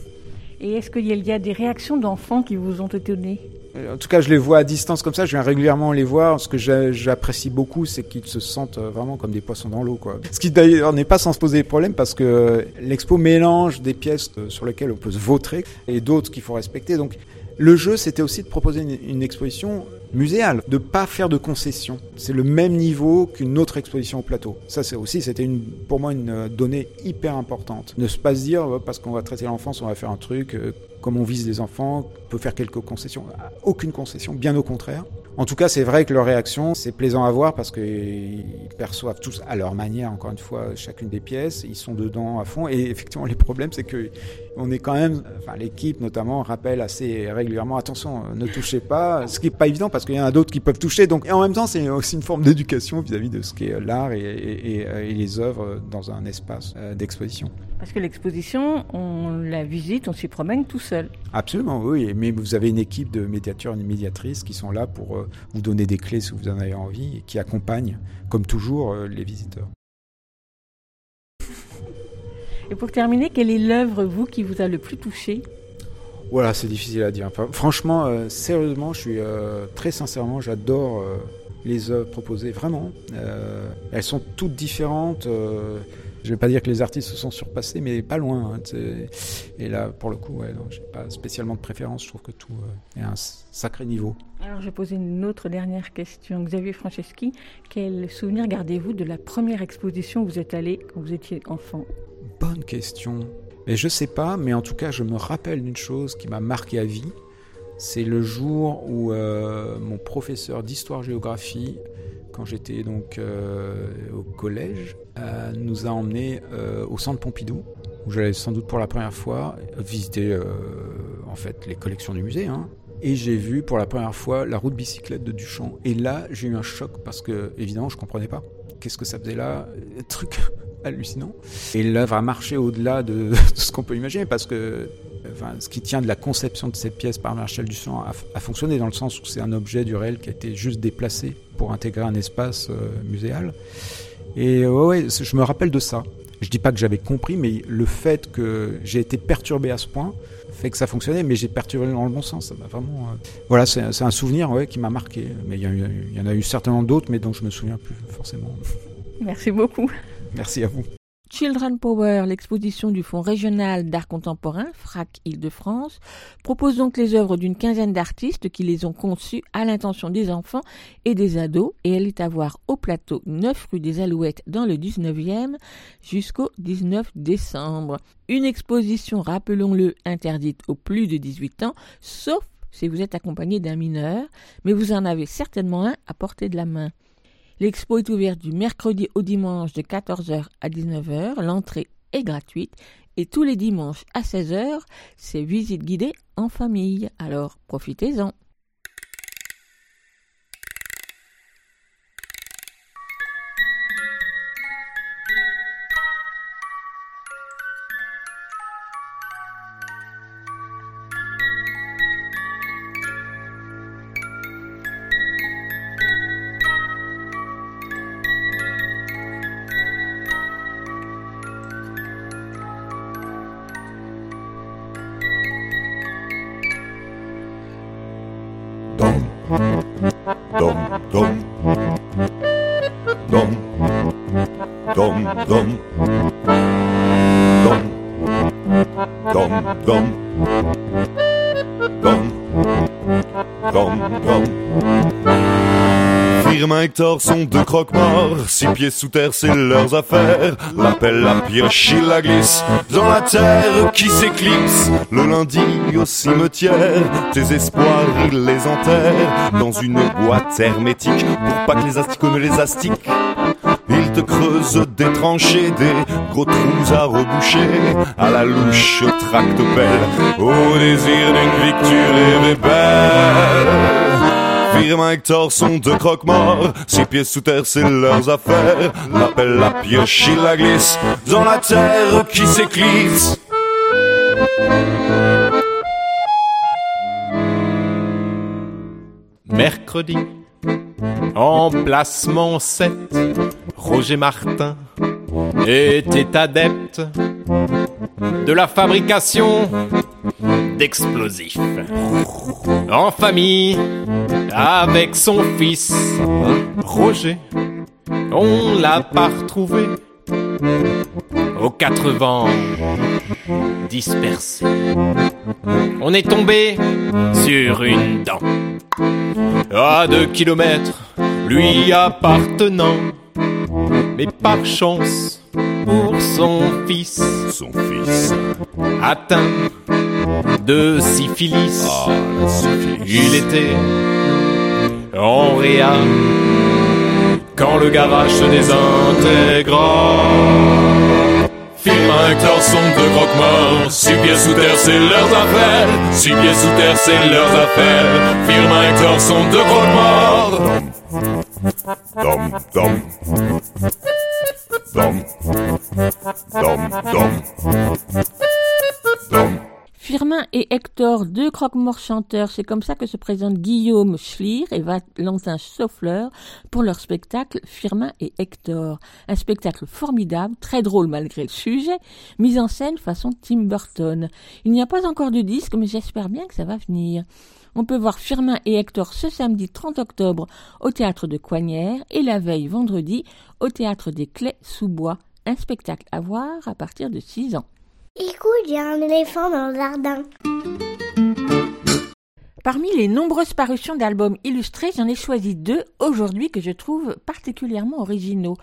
Et est-ce qu'il y a des réactions d'enfants qui vous ont étonné euh, en tout cas, je les vois à distance comme ça. Je viens régulièrement les voir. Ce que j'apprécie beaucoup, c'est qu'ils se sentent euh, vraiment comme des poissons dans l'eau. Ce qui d'ailleurs n'est pas sans se poser des problèmes parce que l'expo mélange des pièces euh, sur lesquelles on peut se vautrer et d'autres qu'il faut respecter. Donc, le jeu, c'était aussi de proposer une, exposition muséale, de pas faire de concessions. C'est le même niveau qu'une autre exposition au plateau. Ça, c'est aussi, c'était pour moi une donnée hyper importante. Ne pas se dire, parce qu'on va traiter l'enfance, on va faire un truc comme on vise les enfants, peut faire quelques concessions. Aucune concession, bien au contraire. En tout cas, c'est vrai que leur réaction, c'est plaisant à voir parce qu'ils perçoivent tous à leur manière, encore une fois, chacune des pièces. Ils sont dedans à fond. Et effectivement, les problèmes, c'est que on est quand même, enfin, l'équipe notamment rappelle assez régulièrement, attention, ne touchez pas. Ce qui est pas évident parce qu'il y en a d'autres qui peuvent toucher. Donc, et en même temps, c'est aussi une forme d'éducation vis-à-vis de ce qu'est l'art et, et, les œuvres dans un espace euh, d'exposition. Parce que l'exposition, on la visite, on s'y promène tout seul. Absolument, oui. Mais vous avez une équipe de médiateurs et de médiatrices qui sont là pour euh, vous donner des clés si vous en avez envie et qui accompagnent, comme toujours, euh, les visiteurs. Et pour terminer, quelle est l'œuvre, vous, qui vous a le plus touché? Voilà, c'est difficile à dire. franchement, euh, sérieusement, je suis très sincèrement, j'adore les œuvres proposées, vraiment. elles sont toutes différentes Je vais pas dire que les artistes se sont surpassés, mais pas loin. hein, et là, pour le coup, ouais, non, j'ai pas spécialement de préférence. Je trouve que tout euh, est à un sacré niveau. Alors, je vais poser une autre dernière question. Xavier Franceschi, quel souvenir gardez-vous de la première exposition où vous êtes allé quand vous étiez enfant? Bonne question. Mais je sais pas, mais en tout cas, je me rappelle d'une chose qui m'a marqué à vie. C'est le jour où euh, mon professeur d'histoire-géographie, quand j'étais donc euh, au collège, euh, nous a emmenés au centre Pompidou, où j'allais sans doute pour la première fois visiter en fait les collections du musée. hein. Et j'ai vu pour la première fois la route bicyclette de Duchamp. Et là, j'ai eu un choc parce que, évidemment, je comprenais pas. Qu'est-ce que ça faisait là? Truc hallucinant. Et l'œuvre a marché au-delà de, de ce qu'on peut imaginer parce que enfin, ce qui tient de la conception de cette pièce par Marcel Duchamp a, a fonctionné dans le sens où c'est un objet du réel qui a été juste déplacé pour intégrer un espace euh, muséal. Et ouais, ouais, je me rappelle de ça. Je dis pas que j'avais compris, mais le fait que j'ai été perturbé à ce point fait que ça fonctionnait, mais j'ai perturbé dans le bon sens. Ça m'a vraiment. euh, Voilà, c'est un souvenir ouais, qui m'a marqué. Mais il y, y en a eu certainement d'autres, mais dont je me souviens plus forcément. Merci beaucoup. Merci à vous. Children Power, l'exposition du Fonds régional d'art contemporain, FRAC Île-de-France, propose donc les œuvres d'une quinzaine d'artistes qui les ont conçues à l'intention des enfants et des ados et elle est à voir au plateau 9 rue des Alouettes dans le 19e jusqu'au 19 décembre. Une exposition, rappelons-le, interdite aux plus de 18 ans, sauf si vous êtes accompagné d'un mineur, mais vous en avez certainement un à portée de la main. L'expo est ouverte du mercredi au dimanche de 14h à 19h. L'entrée est gratuite et tous les dimanches à 16h, c'est visite guidée en famille. Alors profitez-en. Sont deux croque-morts, six pieds sous terre, c'est leurs affaires. L'appel, la pioche, il la glisse dans la terre qui s'éclipse. Le lundi au cimetière, tes espoirs, il les enterre dans une boîte hermétique pour pas que les asticots les astiquent. Il te creuse des tranchées, des gros trous à reboucher, à la louche, au tractopelle, au désir d'une rêvais belle. Firmin Hector sont deux croque-morts, six pieds sous terre, c'est leurs affaires. L'appel, la pioche, il la glisse dans la terre qui s'éclisse. Mercredi, emplacement 7, Roger Martin était adepte de la fabrication d'explosifs. En famille, avec son fils, Roger, on l'a pas retrouvé aux quatre vents dispersés. On est tombé sur une dent à deux kilomètres, lui appartenant. Mais par chance, pour son fils, Son fils, atteint de syphilis, ah, syphilis. il était en réa quand le garage se désintégra. Firmin Hector sont deux croque-morts, six pieds sous terre c'est leurs affaires, six pieds sous terre c'est leurs affaires. Firmin Hector sont deux croque-morts. Dom, dom, dom, dom, dom, dom. Firmin et Hector, deux croque-morts chanteurs, c'est comme ça que se présentent Guillaume Schlier et Valentin Soffleur pour leur spectacle Firmin et Hector. Un spectacle formidable, très drôle malgré le sujet, mis en scène façon Tim Burton. Il n'y a pas encore de disque, mais j'espère bien que ça va venir. On peut voir Firmin et Hector ce samedi 30 octobre au théâtre de Coignères et la veille vendredi au théâtre des Clés sous bois un spectacle à voir à partir de 6 ans. Écoute, il y a un éléphant dans le jardin. Parmi les nombreuses parutions d'albums illustrés, j'en ai choisi deux aujourd'hui que je trouve particulièrement originaux.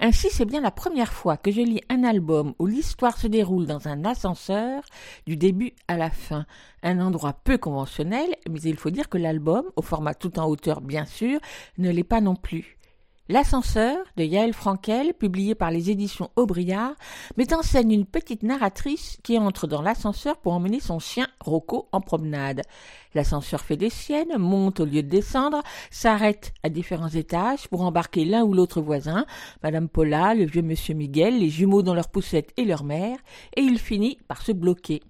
Ainsi, c'est bien la première fois que je lis un album où l'histoire se déroule dans un ascenseur du début à la fin. Un endroit peu conventionnel, mais il faut dire que l'album, au format tout en hauteur bien sûr, ne l'est pas non plus. L'ascenseur de Yael Frankel, publié par les éditions Aubriard, met en scène une petite narratrice qui entre dans l'ascenseur pour emmener son chien Rocco en promenade. L'ascenseur fait des siennes, monte au lieu de descendre, s'arrête à différents étages pour embarquer l'un ou l'autre voisin, Madame Paula, le vieux Monsieur Miguel, les jumeaux dans leur poussette et leur mère, et il finit par se bloquer.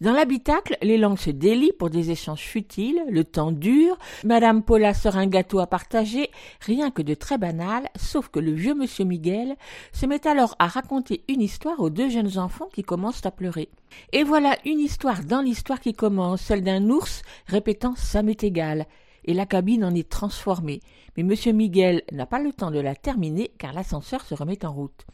Dans l'habitacle, les langues se délient pour des échanges futiles, le temps dure, Madame Paula sort un gâteau à partager, rien que de très banal, sauf que le vieux monsieur Miguel se met alors à raconter une histoire aux deux jeunes enfants qui commencent à pleurer. Et voilà une histoire dans l'histoire qui commence, celle d'un ours répétant ça m'est égal et la cabine en est transformée. Mais monsieur Miguel n'a pas le temps de la terminer car l'ascenseur se remet en route.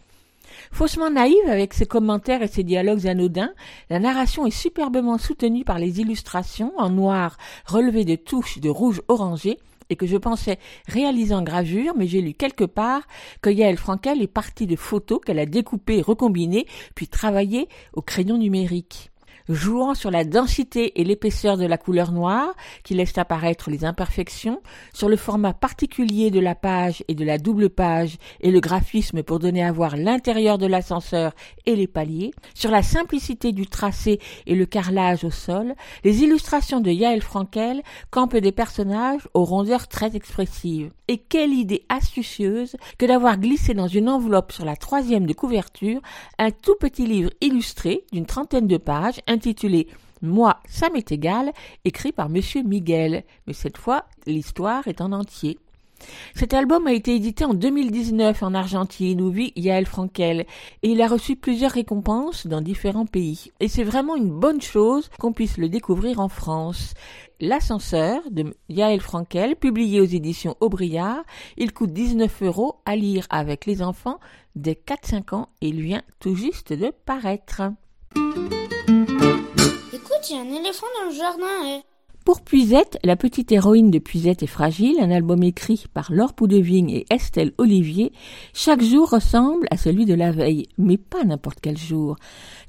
Faussement naïve avec ses commentaires et ses dialogues anodins, la narration est superbement soutenue par les illustrations en noir relevées de touches de rouge orangé et que je pensais réaliser en gravure, mais j'ai lu quelque part que Yael Frankel est partie de photos qu'elle a découpées recombinées, puis travaillées au crayon numérique jouant sur la densité et l'épaisseur de la couleur noire, qui laisse apparaître les imperfections, sur le format particulier de la page et de la double page et le graphisme pour donner à voir l'intérieur de l'ascenseur et les paliers, sur la simplicité du tracé et le carrelage au sol, les illustrations de Yael Frankel campent des personnages aux rondeurs très expressives. Et quelle idée astucieuse que d'avoir glissé dans une enveloppe sur la troisième de couverture un tout petit livre illustré d'une trentaine de pages intitulé Moi, ça m'est égal, écrit par Monsieur Miguel. Mais cette fois, l'histoire est en entier. Cet album a été édité en 2019 en Argentine où vit Yael Frankel et il a reçu plusieurs récompenses dans différents pays. Et c'est vraiment une bonne chose qu'on puisse le découvrir en France. L'ascenseur de Yael Frankel, publié aux éditions Aubriard, il coûte 19 euros à lire avec les enfants dès 4-5 ans et il vient tout juste de paraître. Eh. Pour Puisette, la petite héroïne de Puisette est fragile, un album écrit par Laure Poudevigne et Estelle Olivier, chaque jour ressemble à celui de la veille, mais pas n'importe quel jour,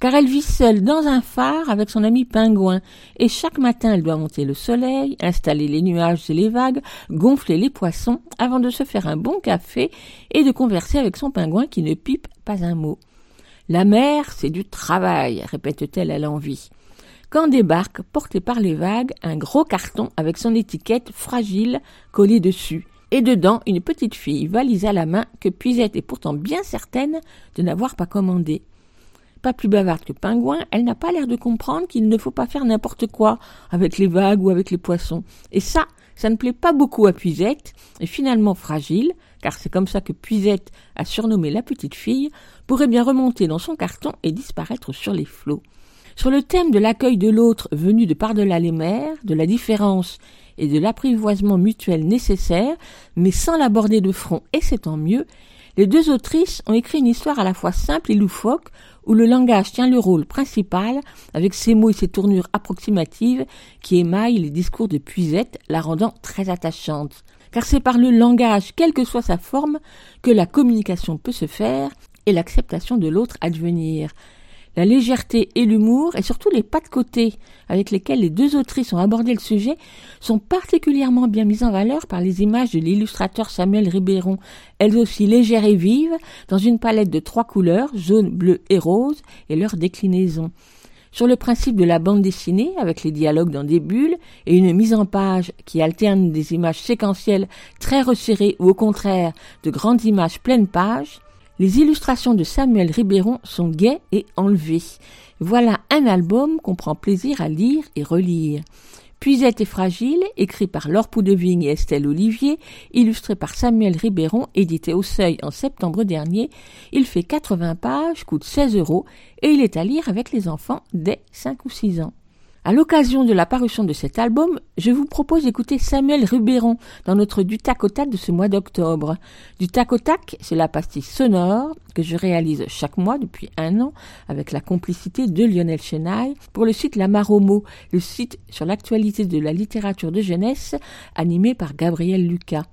car elle vit seule dans un phare avec son ami pingouin, et chaque matin elle doit monter le soleil, installer les nuages et les vagues, gonfler les poissons, avant de se faire un bon café et de converser avec son pingouin qui ne pipe pas un mot. La mer, c'est du travail, répète-t-elle à l'envie quand débarque, porté par les vagues, un gros carton avec son étiquette fragile collée dessus, et dedans une petite fille valise à la main que Puisette est pourtant bien certaine de n'avoir pas commandé. Pas plus bavarde que Pingouin, elle n'a pas l'air de comprendre qu'il ne faut pas faire n'importe quoi avec les vagues ou avec les poissons. Et ça, ça ne plaît pas beaucoup à Puisette, et finalement fragile, car c'est comme ça que Puisette a surnommé la petite fille, pourrait bien remonter dans son carton et disparaître sur les flots. Sur le thème de l'accueil de l'autre venu de par-delà les mers, de la différence et de l'apprivoisement mutuel nécessaire, mais sans l'aborder de front, et c'est tant mieux, les deux autrices ont écrit une histoire à la fois simple et loufoque, où le langage tient le rôle principal, avec ses mots et ses tournures approximatives qui émaillent les discours de Puisette, la rendant très attachante. Car c'est par le langage, quelle que soit sa forme, que la communication peut se faire et l'acceptation de l'autre advenir la légèreté et l'humour, et surtout les pas de côté avec lesquels les deux autrices ont abordé le sujet, sont particulièrement bien mis en valeur par les images de l'illustrateur Samuel Ribéron, elles aussi légères et vives, dans une palette de trois couleurs, jaune, bleu et rose, et leur déclinaison. Sur le principe de la bande dessinée, avec les dialogues dans des bulles, et une mise en page qui alterne des images séquentielles très resserrées ou au contraire de grandes images pleines pages, les illustrations de Samuel Ribéron sont gaies et enlevées. Voilà un album qu'on prend plaisir à lire et relire. Puisette et fragile, écrit par Laure Poudevigne et Estelle Olivier, illustré par Samuel Ribéron, édité au Seuil en septembre dernier. Il fait 80 pages, coûte 16 euros et il est à lire avec les enfants dès 5 ou 6 ans. À l'occasion de la parution de cet album, je vous propose d'écouter Samuel Rubéron dans notre Du tac tac de ce mois d'octobre. Du tac au tac, c'est la pastille sonore que je réalise chaque mois depuis un an avec la complicité de Lionel Chenaille pour le site La Maromo, le site sur l'actualité de la littérature de jeunesse animé par Gabriel Lucas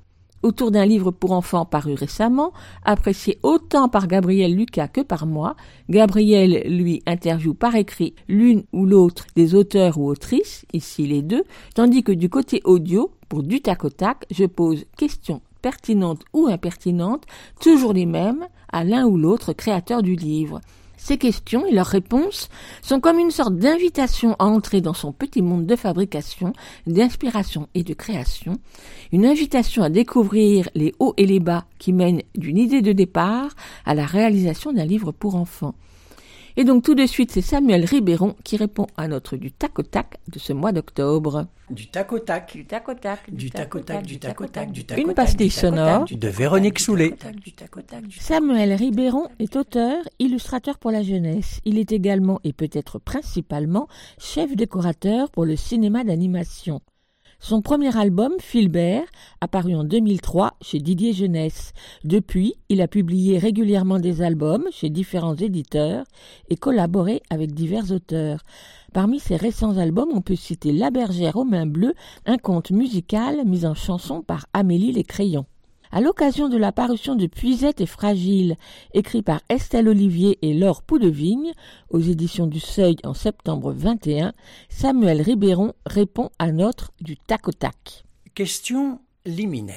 autour d'un livre pour enfants paru récemment, apprécié autant par Gabriel Lucas que par moi. Gabriel, lui, interviewe par écrit l'une ou l'autre des auteurs ou autrices, ici les deux, tandis que du côté audio, pour du tac au tac, je pose questions pertinentes ou impertinentes, toujours les mêmes, à l'un ou l'autre créateur du livre. Ces questions et leurs réponses sont comme une sorte d'invitation à entrer dans son petit monde de fabrication, d'inspiration et de création, une invitation à découvrir les hauts et les bas qui mènent d'une idée de départ à la réalisation d'un livre pour enfants. Et donc tout de suite, c'est Samuel Ribéron qui répond à notre du tac au tac de ce mois d'octobre. Du tac au tac. Du tac au tac. Du tac au tac, du tac au tac, du tac Une pastille sonore. De Véronique Soulet. Samuel Ribéron est auteur, illustrateur pour la jeunesse. Il est également et peut-être principalement chef décorateur pour le cinéma d'animation. Son premier album, Filbert, apparu en 2003 chez Didier Jeunesse. Depuis, il a publié régulièrement des albums chez différents éditeurs et collaboré avec divers auteurs. Parmi ses récents albums, on peut citer La bergère aux mains bleues, un conte musical mis en chanson par Amélie Les Crayons. À l'occasion de la parution de Puisette et Fragile, écrit par Estelle Olivier et Laure Poudevigne, aux éditions du Seuil en septembre 21, Samuel Ribéron répond à notre du tac au tac. Question liminaire.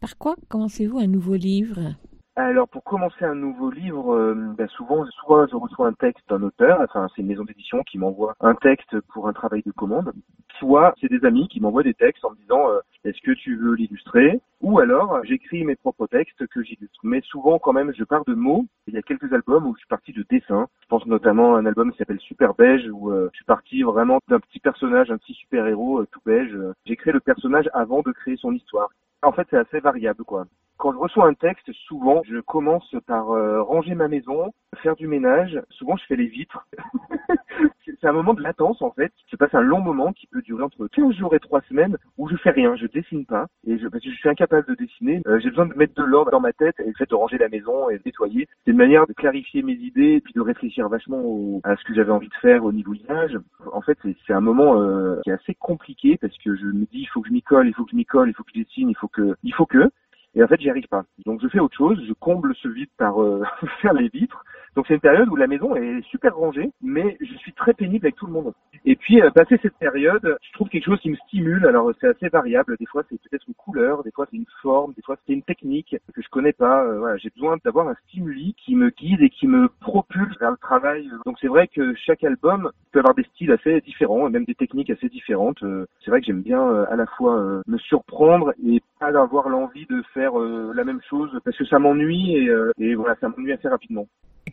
Par quoi commencez-vous un nouveau livre? Alors pour commencer un nouveau livre, euh, ben souvent, soit je reçois un texte d'un auteur, enfin c'est une maison d'édition qui m'envoie un texte pour un travail de commande, soit c'est des amis qui m'envoient des textes en me disant euh, est-ce que tu veux l'illustrer? Ou alors j'écris mes propres textes que j'illustre. Mais souvent quand même je pars de mots. Il y a quelques albums où je suis parti de dessins. Je pense notamment à un album qui s'appelle Super Beige où euh, je suis parti vraiment d'un petit personnage, un petit super héros tout beige. J'ai créé le personnage avant de créer son histoire. En fait c'est assez variable quoi. Quand je reçois un texte, souvent, je commence par euh, ranger ma maison, faire du ménage. Souvent, je fais les vitres. c'est un moment de latence, en fait. Je passe un long moment qui peut durer entre 15 jours et 3 semaines où je fais rien, je dessine pas. Et je, parce que je suis incapable de dessiner. Euh, j'ai besoin de mettre de l'ordre dans ma tête et le fait de ranger la maison et de nettoyer. C'est une manière de clarifier mes idées et puis de réfléchir vachement à ce que j'avais envie de faire au niveau image. En fait, c'est un moment euh, qui est assez compliqué parce que je me dis, il faut que je m'y colle, il faut que je m'y colle, il faut que je dessine, il faut que, il faut que. Et en fait, j'y arrive pas. Donc je fais autre chose, je comble ce vide par euh, faire les vitres. Donc c'est une période où la maison est super rangée, mais je suis très pénible avec tout le monde. Et puis euh, passé cette période, je trouve quelque chose qui me stimule. Alors c'est assez variable. Des fois c'est peut-être une couleur, des fois c'est une forme, des fois c'est une technique que je connais pas. Euh, voilà, j'ai besoin d'avoir un stimuli qui me guide et qui me propulse vers le travail. Donc c'est vrai que chaque album peut avoir des styles assez différents, et même des techniques assez différentes. Euh, c'est vrai que j'aime bien à la fois me surprendre et pas avoir l'envie de faire la même chose parce que ça m'ennuie et, et voilà, ça m'ennuie assez rapidement.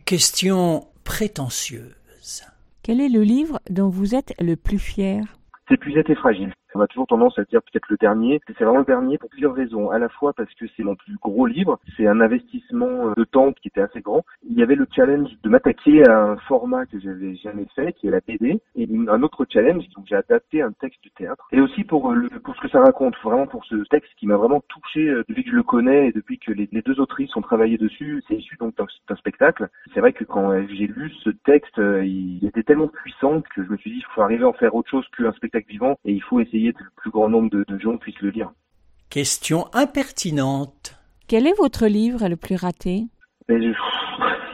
Question prétentieuse. Quel est le livre dont vous êtes le plus fier? C'est Puisette et Fragile. On a toujours tendance à dire peut-être le dernier. C'est vraiment le dernier pour plusieurs raisons. À la fois parce que c'est mon plus gros livre, c'est un investissement euh, de temps qui était assez grand. Il y avait le challenge de m'attaquer à un format que j'avais jamais fait, qui est la BD, et un autre challenge, donc j'ai adapté un texte du théâtre. Et aussi pour le, pour ce que ça raconte, vraiment pour ce texte qui m'a vraiment touché euh, depuis que je le connais et depuis que les, deux autrices ont travaillé dessus. C'est issu donc d'un spectacle. C'est vrai que quand j'ai lu ce texte, euh, il était tellement puissant que je me suis dit, il faut arriver à en faire autre chose qu'un spectacle vivant et il faut essayer que le plus grand nombre de, gens puissent le lire. Question impertinente. Quel est votre livre le plus raté? Ben,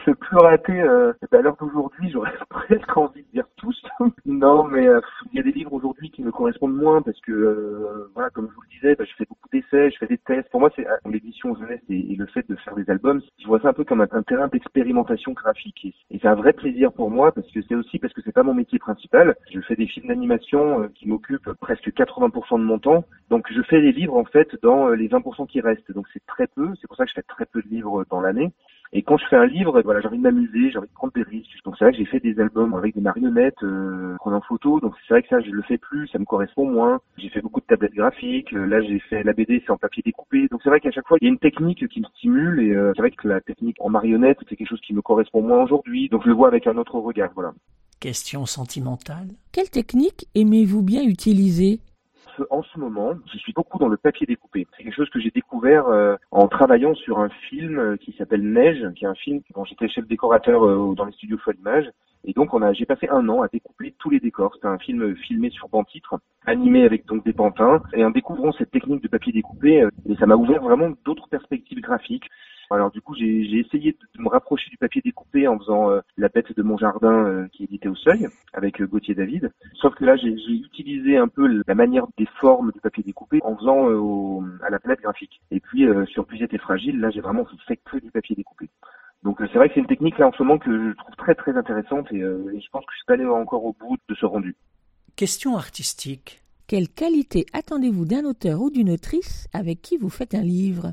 le plus raté, euh, à l'heure d'aujourd'hui, j'aurais presque envie de dire tous. non, mais euh, il y a des livres aujourd'hui qui me correspondent moins parce que, euh, voilà, comme je vous le disais, bah, je fais beaucoup d'essais, je fais des tests. Pour moi, c'est euh, l'édition jeunesse et, et, le fait de faire des albums, je vois ça un peu comme un, terrain d'expérimentation graphique. Et, et c'est un vrai plaisir pour moi parce que c'est aussi parce que c'est pas mon métier principal. Je fais des films d'animation euh, qui m'occupent presque 80% de mon temps. Donc je fais des livres en fait dans les 20% qui restent. Donc c'est très peu. C'est pour ça que je fais très peu de livres dans l'année. Et quand je fais un livre, voilà, j'ai envie de m'amuser, j'ai envie de prendre des risques. Donc c'est vrai que j'ai fait des albums avec des marionnettes, euh, prenant photo. Donc c'est vrai que ça, je le fais plus, ça me correspond moins. J'ai fait beaucoup de tablettes graphiques. Euh, là, j'ai fait la BD, c'est en papier découpé. Donc c'est vrai qu'à chaque fois, il y a une technique qui me stimule. Et euh, c'est vrai que la technique en marionnette, c'est quelque chose qui me correspond moins aujourd'hui. Donc je le vois avec un autre regard, voilà. Question sentimentale. Quelle technique aimez-vous bien utiliser? En ce moment, je suis beaucoup dans le papier découpé. C'est quelque chose que j'ai découvert euh, en travaillant sur un film euh, qui s'appelle Neige, qui est un film dont j'étais chef décorateur euh, dans les studios Folle Image. Et donc on a, j'ai passé un an à découper tous les décors. C'était un film filmé sur banc-titre, animé avec donc des pantins. Et en découvrant cette technique de papier découpé, et ça m'a ouvert vraiment d'autres perspectives graphiques. Alors du coup, j'ai essayé de me rapprocher du papier découpé en faisant euh, La bête de mon jardin euh, qui est édité au seuil avec euh, Gauthier David. Sauf que là, j'ai utilisé un peu la manière des formes du papier découpé en faisant au, à la palette graphique. Et puis sur Puisette et Fragile, là, j'ai vraiment fait que du papier découpé. Donc c'est vrai que c'est une technique là en ce moment que je trouve très très intéressante et, et je pense que je suis allé encore au bout de ce rendu. Question artistique. Quelle qualité attendez-vous d'un auteur ou d'une autrice avec qui vous faites un livre?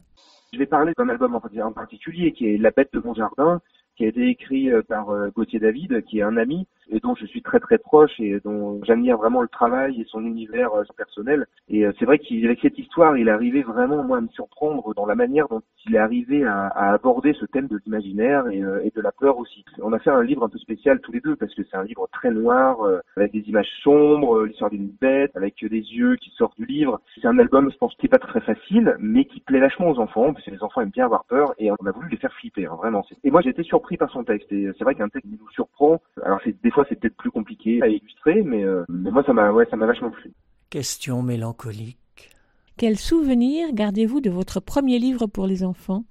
Je vais parler d'un album en particulier qui est La bête de mon jardin, qui a été écrit euh, par euh, Gauthier David, qui est un ami et dont je suis très très proche et dont j'admire vraiment le travail et son univers euh, personnel. Et c'est vrai qu'avec cette histoire, il est arrivé vraiment moi à me surprendre dans la manière dont il est arrivé à, à aborder ce thème de l'imaginaire et, et, de la peur aussi. On a fait un livre un peu spécial tous les deux parce que c'est un livre très noir avec des images sombres, l'histoire d'une bête avec des yeux qui sortent du livre. C'est un album, je pense, qui est pas très facile, mais qui plaît vachement aux enfants parce que les enfants aiment bien avoir peur et on a voulu les faire flipper, hein, vraiment. Et moi, j'étais surpris pris par son texte. Et c'est vrai qu'un texte qui nous surprend. Alors des fois c'est peut-être plus compliqué à illustrer, mais, euh, mais moi ça m'a ouais, ça m'a vachement plu. Question mélancolique. Quel souvenir gardez-vous de votre premier livre pour les enfants?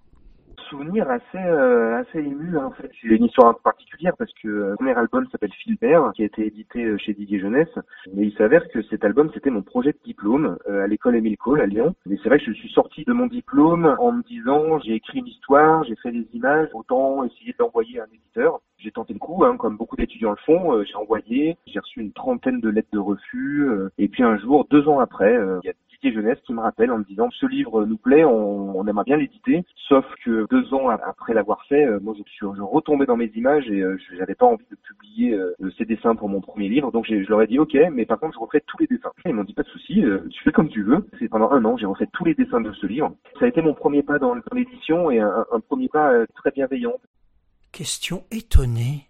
Souvenir assez euh, assez ému hein, en fait. C'est une histoire particulière parce que euh, premier album s'appelle Philbert, qui a été édité euh, chez Didier Jeunesse. Mais il s'avère que cet album c'était mon projet de diplôme à l'école Émile Cole à Lyon. Et c'est vrai que je suis sorti de mon diplôme en me disant j'ai écrit une histoire, j'ai fait des images, autant essayer de l'envoyer à un éditeur. J'ai tenté le coup, hein, comme beaucoup d'étudiants le font. j'ai envoyé, j'ai reçu une trentaine de lettres de refus. et puis un jour, deux ans après, il y a Jeunesse qui me rappelle en me disant ce livre nous plaît, on, on aimerait bien l'éditer, sauf que deux ans après l'avoir fait, euh, moi je suis retombé dans mes images et euh, je j'avais pas envie de publier euh, ces dessins pour mon premier livre, donc je leur ai dit ok, mais par contre je refais tous les dessins. Ils m'ont dit pas de souci, tu fais comme tu veux. C'est pendant un an j'ai refait tous les dessins de ce livre. Ça a été mon premier pas dans, l'édition et un premier pas très bienveillant. Question étonnée.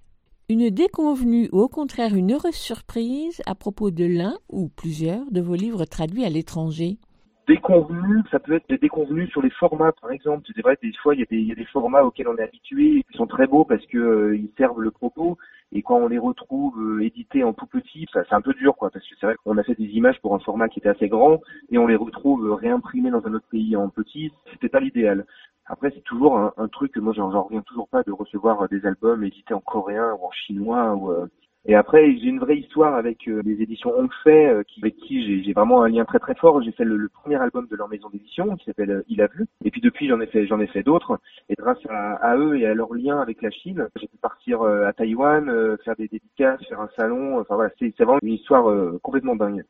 Une déconvenue ou au contraire une heureuse surprise à propos de l'un ou plusieurs de vos livres traduits à l'étranger Déconvenue, ça peut être des déconvenues sur les formats, par exemple. C'est vrai, des fois, il y, a des, il y a des formats auxquels on est habitué, et qui sont très beaux parce que euh, ils servent le propos. Et quand on les retrouve euh, édités en tout petit, ça, c'est un peu dur, quoi, parce que c'est vrai qu'on a fait des images pour un format qui était assez grand, et on les retrouve réimprimées dans un autre pays en petit. C'était pas l'idéal. Après, c'est toujours un, un truc que moi, j'en reviens toujours pas de recevoir euh, des albums édités en coréen ou en chinois. Ou, euh. Et après, j'ai une vraie histoire avec euh, les éditions Hongfei, euh, qui, avec qui j'ai vraiment un lien très très fort. J'ai fait le, premier album de leur maison d'édition, qui s'appelle Il a vu. Et puis depuis, j'en ai fait j'en ai fait d'autres. Et grâce à, à, eux et à leur lien avec la Chine, j'ai pu partir à Taïwan, faire des dédicaces, faire un salon. Enfin voilà, c'est vraiment une histoire complètement dingue.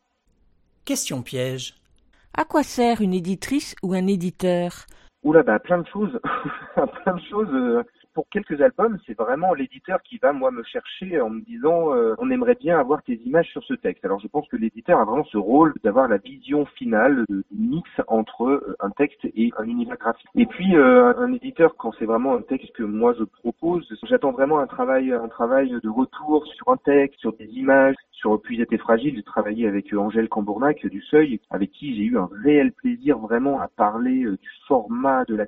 Question piège. À quoi sert une éditrice ou un éditeur? Oula, bah plein de choses, plein de choses. Euh, pour quelques albums, c'est vraiment l'éditeur qui va moi me chercher en me disant euh, on aimerait bien avoir tes images sur ce texte. Alors je pense que l'éditeur a vraiment ce rôle d'avoir la vision finale de mix entre euh, un texte et un univers graphique. Et puis un éditeur quand c'est vraiment un texte que moi je propose, j'attends vraiment un travail un travail de retour sur un texte, sur des images, sur Puis et fragile, j'ai travaillé avec euh, Angèle Cambournac du Seuil, avec qui j'ai eu un réel plaisir vraiment à parler euh, du format, de la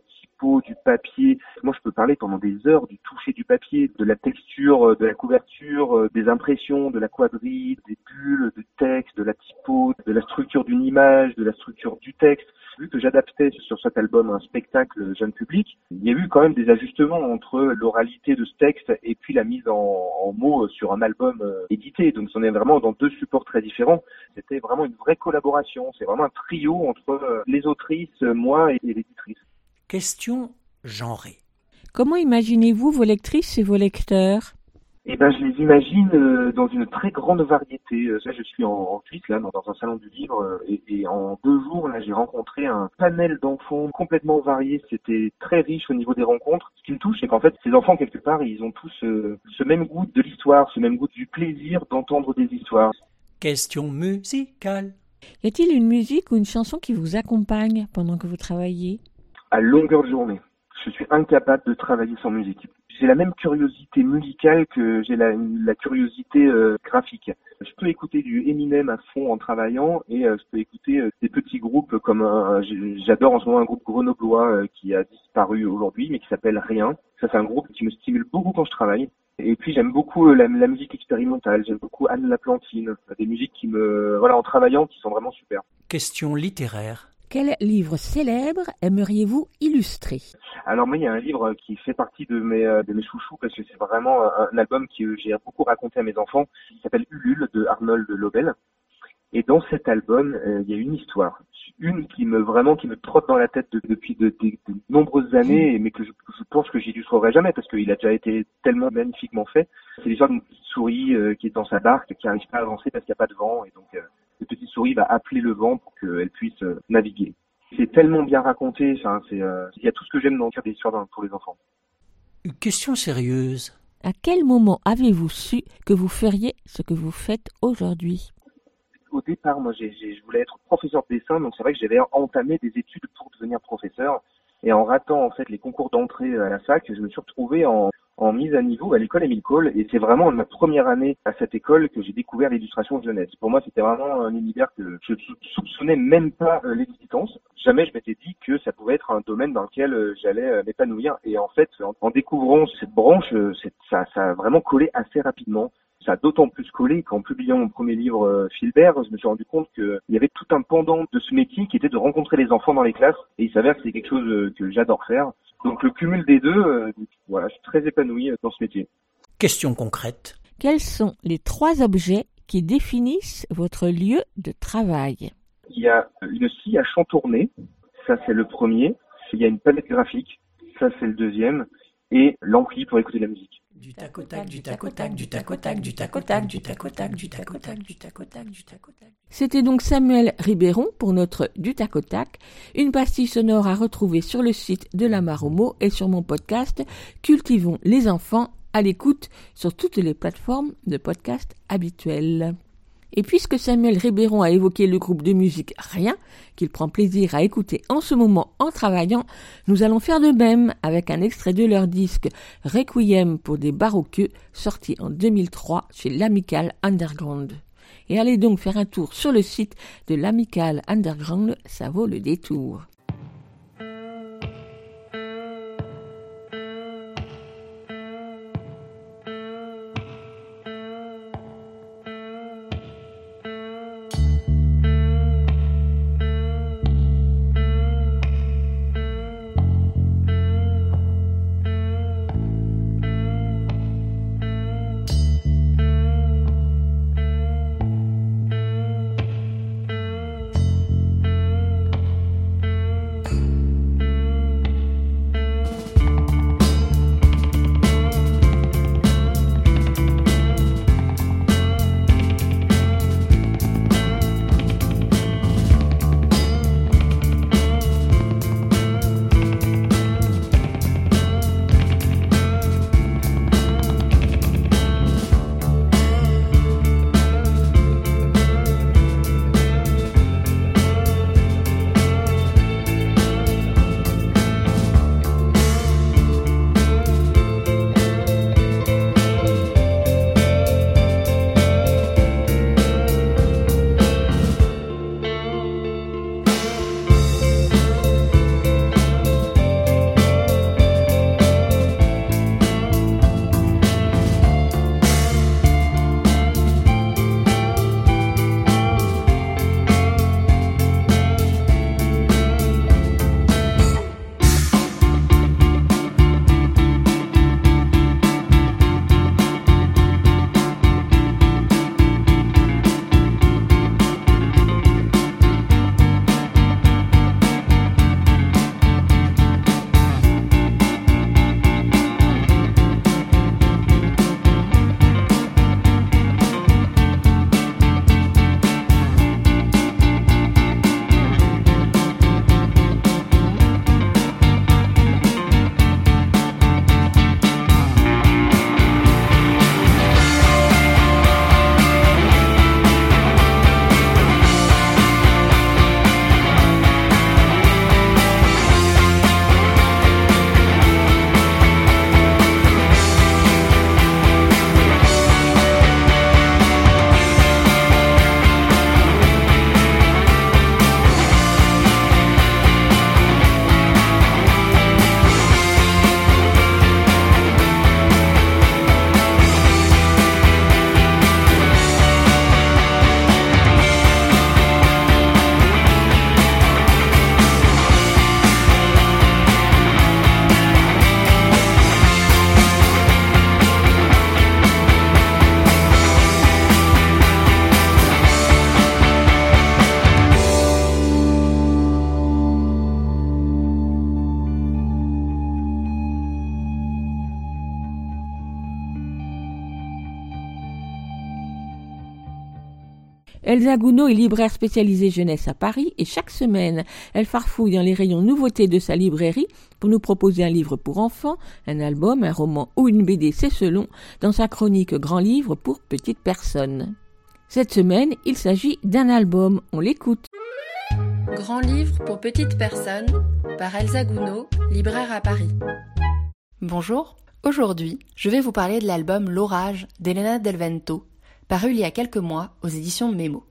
du papier. Moi, je peux parler pendant des heures du toucher du papier, de la texture, euh, de la couverture, des impressions, de la quadrille, des bulles, de texte, de la typo, de la structure d'une image, de la structure du texte vu que j'adaptais sur cet album un spectacle jeune public, il y a eu quand même des ajustements entre l'oralité de ce texte et puis la mise en, mots sur un album euh, édité. Donc on est vraiment dans deux supports très différents. C'était vraiment une vraie collaboration. C'est vraiment un trio entre euh, les autrices, moi et l'éditrice. Question genrée. Comment imaginez-vous vos lectrices et vos lecteurs? Eh ben, je les imagine euh, dans une très grande variété. Euh, là, je suis en, Suisse, là, dans, un salon du livre, euh, et, et, en deux jours, là, j'ai rencontré un panel d'enfants complètement variés. C'était très riche au niveau des rencontres. Ce qui me touche, c'est qu'en fait, ces enfants, quelque part, ils ont tous ce même goût de l'histoire, ce même goût du plaisir d'entendre des histoires. Question musicale. Y a-t-il une musique ou une chanson qui vous accompagne pendant que vous travaillez? À longueur de journée je suis incapable de travailler sans musique. J'ai la même curiosité musicale que j'ai la, curiosité euh, graphique. Je peux écouter du Eminem à fond en travaillant et euh, je peux écouter euh, des petits groupes comme un, j'adore en ce moment un groupe grenoblois qui a disparu aujourd'hui mais qui s'appelle Rien. Ça c'est un groupe qui me stimule beaucoup quand je travaille. Et puis j'aime beaucoup la, la, musique expérimentale, j'aime beaucoup Anne Laplantine, des musiques qui me, voilà, en travaillant, qui sont vraiment super. Question littéraire. Quel livre célèbre aimeriez-vous illustrer? Alors moi, il y a un livre qui fait partie de mes, de mes chouchous parce que c'est vraiment un album que j'ai beaucoup raconté à mes enfants. Il s'appelle Ulule de Arnold Lobel. Et dans cet album, il y a une histoire, une qui me vraiment qui me trotte dans la tête depuis de, de, de, nombreuses années, mais que je, je pense que j'illustrerai jamais parce qu'il a déjà été tellement magnifiquement fait. C'est l'histoire d'une petite souris qui est dans sa barque, qui n'arrive pas à avancer parce qu'il n'y a pas de vent, et donc cette petite souris va appeler le vent pour qu'elle puisse naviguer. C'est tellement bien raconté, enfin, c'est, euh, il y a tout ce que j'aime dans le des histoires pour les enfants. Une question sérieuse. À quel moment avez-vous su que vous feriez ce que vous faites aujourd'hui? Au départ, moi, j'ai, j'ai, je voulais être professeur de dessin, donc c'est vrai que j'avais entamé des études pour devenir professeur. Et en ratant en fait les concours d'entrée à la fac, je me suis retrouvé en, en mise à niveau à l'école Émile Cole et c'est vraiment ma première année à cette école que j'ai découvert l'illustration jeunesse. Pour moi, c'était vraiment un univers que je soupçonnais même pas l'existence. Jamais je m'étais dit que ça pouvait être un domaine dans lequel j'allais m'épanouir et en fait, en, en découvrant cette branche, ça, ça a vraiment collé assez rapidement ça a d'autant plus collé qu'en publiant mon premier livre euh, Filbert, je me suis rendu compte qu'il y avait tout un pendant de ce métier qui était de rencontrer les enfants dans les classes et il s'avère que c'est quelque chose que j'adore faire. Donc le cumul des deux, euh, voilà, je suis très épanoui dans ce métier. Question concrète. Quels sont les trois objets qui définissent votre lieu de travail? Il y a une scie à chantourner, ça c'est le premier. Il y a une palette graphique, ça c'est le deuxième. Et l'ampli pour écouter de la musique. Du tac au tac, du tac au tac, du tac au tac, du tac au tac, du tac au tac, du tac au tac, du tac au tac, du tac au tac. C'était donc Samuel Ribéron pour notre Du tac au tac, une pastille sonore à retrouver sur le site de la Maromo et sur mon podcast Cultivons les enfants à l'écoute sur toutes les plateformes de podcast habituelles. Et puisque Samuel Ribéron a évoqué le groupe de musique Rien, qu'il prend plaisir à écouter en ce moment en travaillant, nous allons faire de même avec un extrait de leur disque Requiem pour des baroqueux, sorti en 2003 chez l'Amical Underground. Et allez donc faire un tour sur le site de l'Amical Underground, ça vaut le détour. Elsa Gounod est libraire spécialisée jeunesse à Paris et chaque semaine, elle farfouille dans les rayons nouveautés de sa librairie pour nous proposer un livre pour enfants, un album, un roman ou une BD, c'est selon, dans sa chronique Grand livre pour petites personnes. Cette semaine, il s'agit d'un album, on l'écoute. Grand livre pour petites personnes par Elsa Gounod, libraire à Paris. Bonjour, aujourd'hui je vais vous parler de l'album L'orage d'Elena Del Vento, paru il y a quelques mois aux éditions Memo.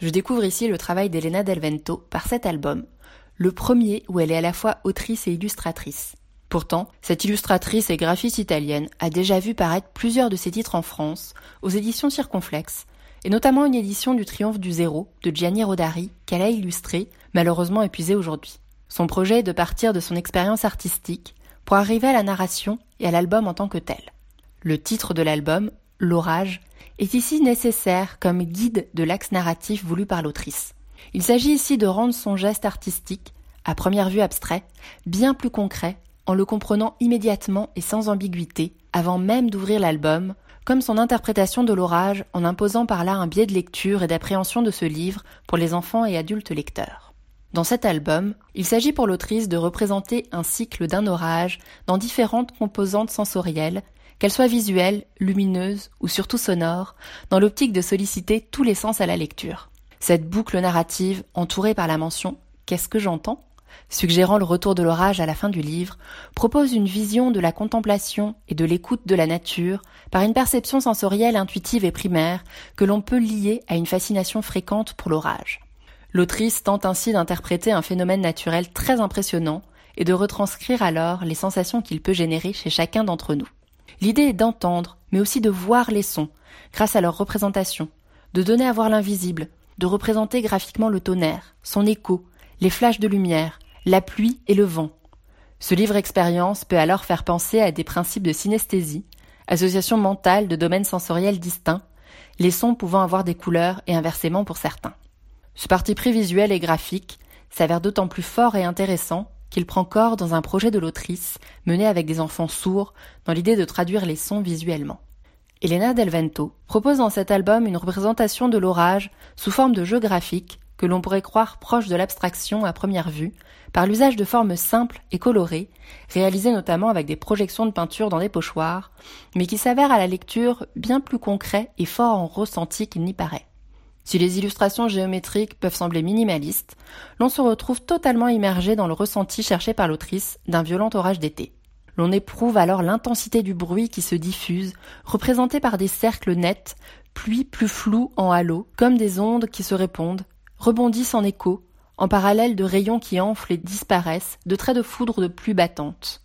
Je découvre ici le travail d'Elena Del Vento par cet album, le premier où elle est à la fois autrice et illustratrice. Pourtant, cette illustratrice et graphiste italienne a déjà vu paraître plusieurs de ses titres en France, aux éditions Circonflexe, et notamment une édition du Triomphe du Zéro de Gianni Rodari qu'elle a illustrée, malheureusement épuisée aujourd'hui. Son projet est de partir de son expérience artistique pour arriver à la narration et à l'album en tant que tel. Le titre de l'album, L'orage, est ici nécessaire comme guide de l'axe narratif voulu par l'autrice. Il s'agit ici de rendre son geste artistique, à première vue abstrait, bien plus concret, en le comprenant immédiatement et sans ambiguïté, avant même d'ouvrir l'album, comme son interprétation de l'orage en imposant par là un biais de lecture et d'appréhension de ce livre pour les enfants et adultes lecteurs. Dans cet album, il s'agit pour l'autrice de représenter un cycle d'un orage dans différentes composantes sensorielles, qu'elles soient visuelles, lumineuses ou surtout sonores, dans l'optique de solliciter tous les sens à la lecture. Cette boucle narrative, entourée par la mention Qu'est-ce que j'entends? suggérant le retour de l'orage à la fin du livre, propose une vision de la contemplation et de l'écoute de la nature par une perception sensorielle intuitive et primaire que l'on peut lier à une fascination fréquente pour l'orage. L'autrice tente ainsi d'interpréter un phénomène naturel très impressionnant et de retranscrire alors les sensations qu'il peut générer chez chacun d'entre nous. L'idée est d'entendre, mais aussi de voir les sons, grâce à leur représentation, de donner à voir l'invisible, de représenter graphiquement le tonnerre, son écho, les flashs de lumière, la pluie et le vent. Ce livre expérience peut alors faire penser à des principes de synesthésie, association mentale de domaines sensoriels distincts, les sons pouvant avoir des couleurs et inversement pour certains. Ce parti pris visuel et graphique s'avère d'autant plus fort et intéressant qu'il prend corps dans un projet de l'autrice mené avec des enfants sourds dans l'idée de traduire les sons visuellement. Elena Del Vento propose dans cet album une représentation de l'orage sous forme de jeu graphique que l'on pourrait croire proche de l'abstraction à première vue, par l'usage de formes simples et colorées, réalisées notamment avec des projections de peinture dans des pochoirs, mais qui s'avèrent à la lecture bien plus concrets et fort en ressenti qu'il n'y paraît. Si les illustrations géométriques peuvent sembler minimalistes, l'on se retrouve totalement immergé dans le ressenti cherché par l'autrice d'un violent orage d'été. L'on éprouve alors l'intensité du bruit qui se diffuse, représenté par des cercles nets, puis plus flous en halo, comme des ondes qui se répondent, rebondissent en écho, en parallèle de rayons qui enflent et disparaissent, de traits de foudre de pluie battante.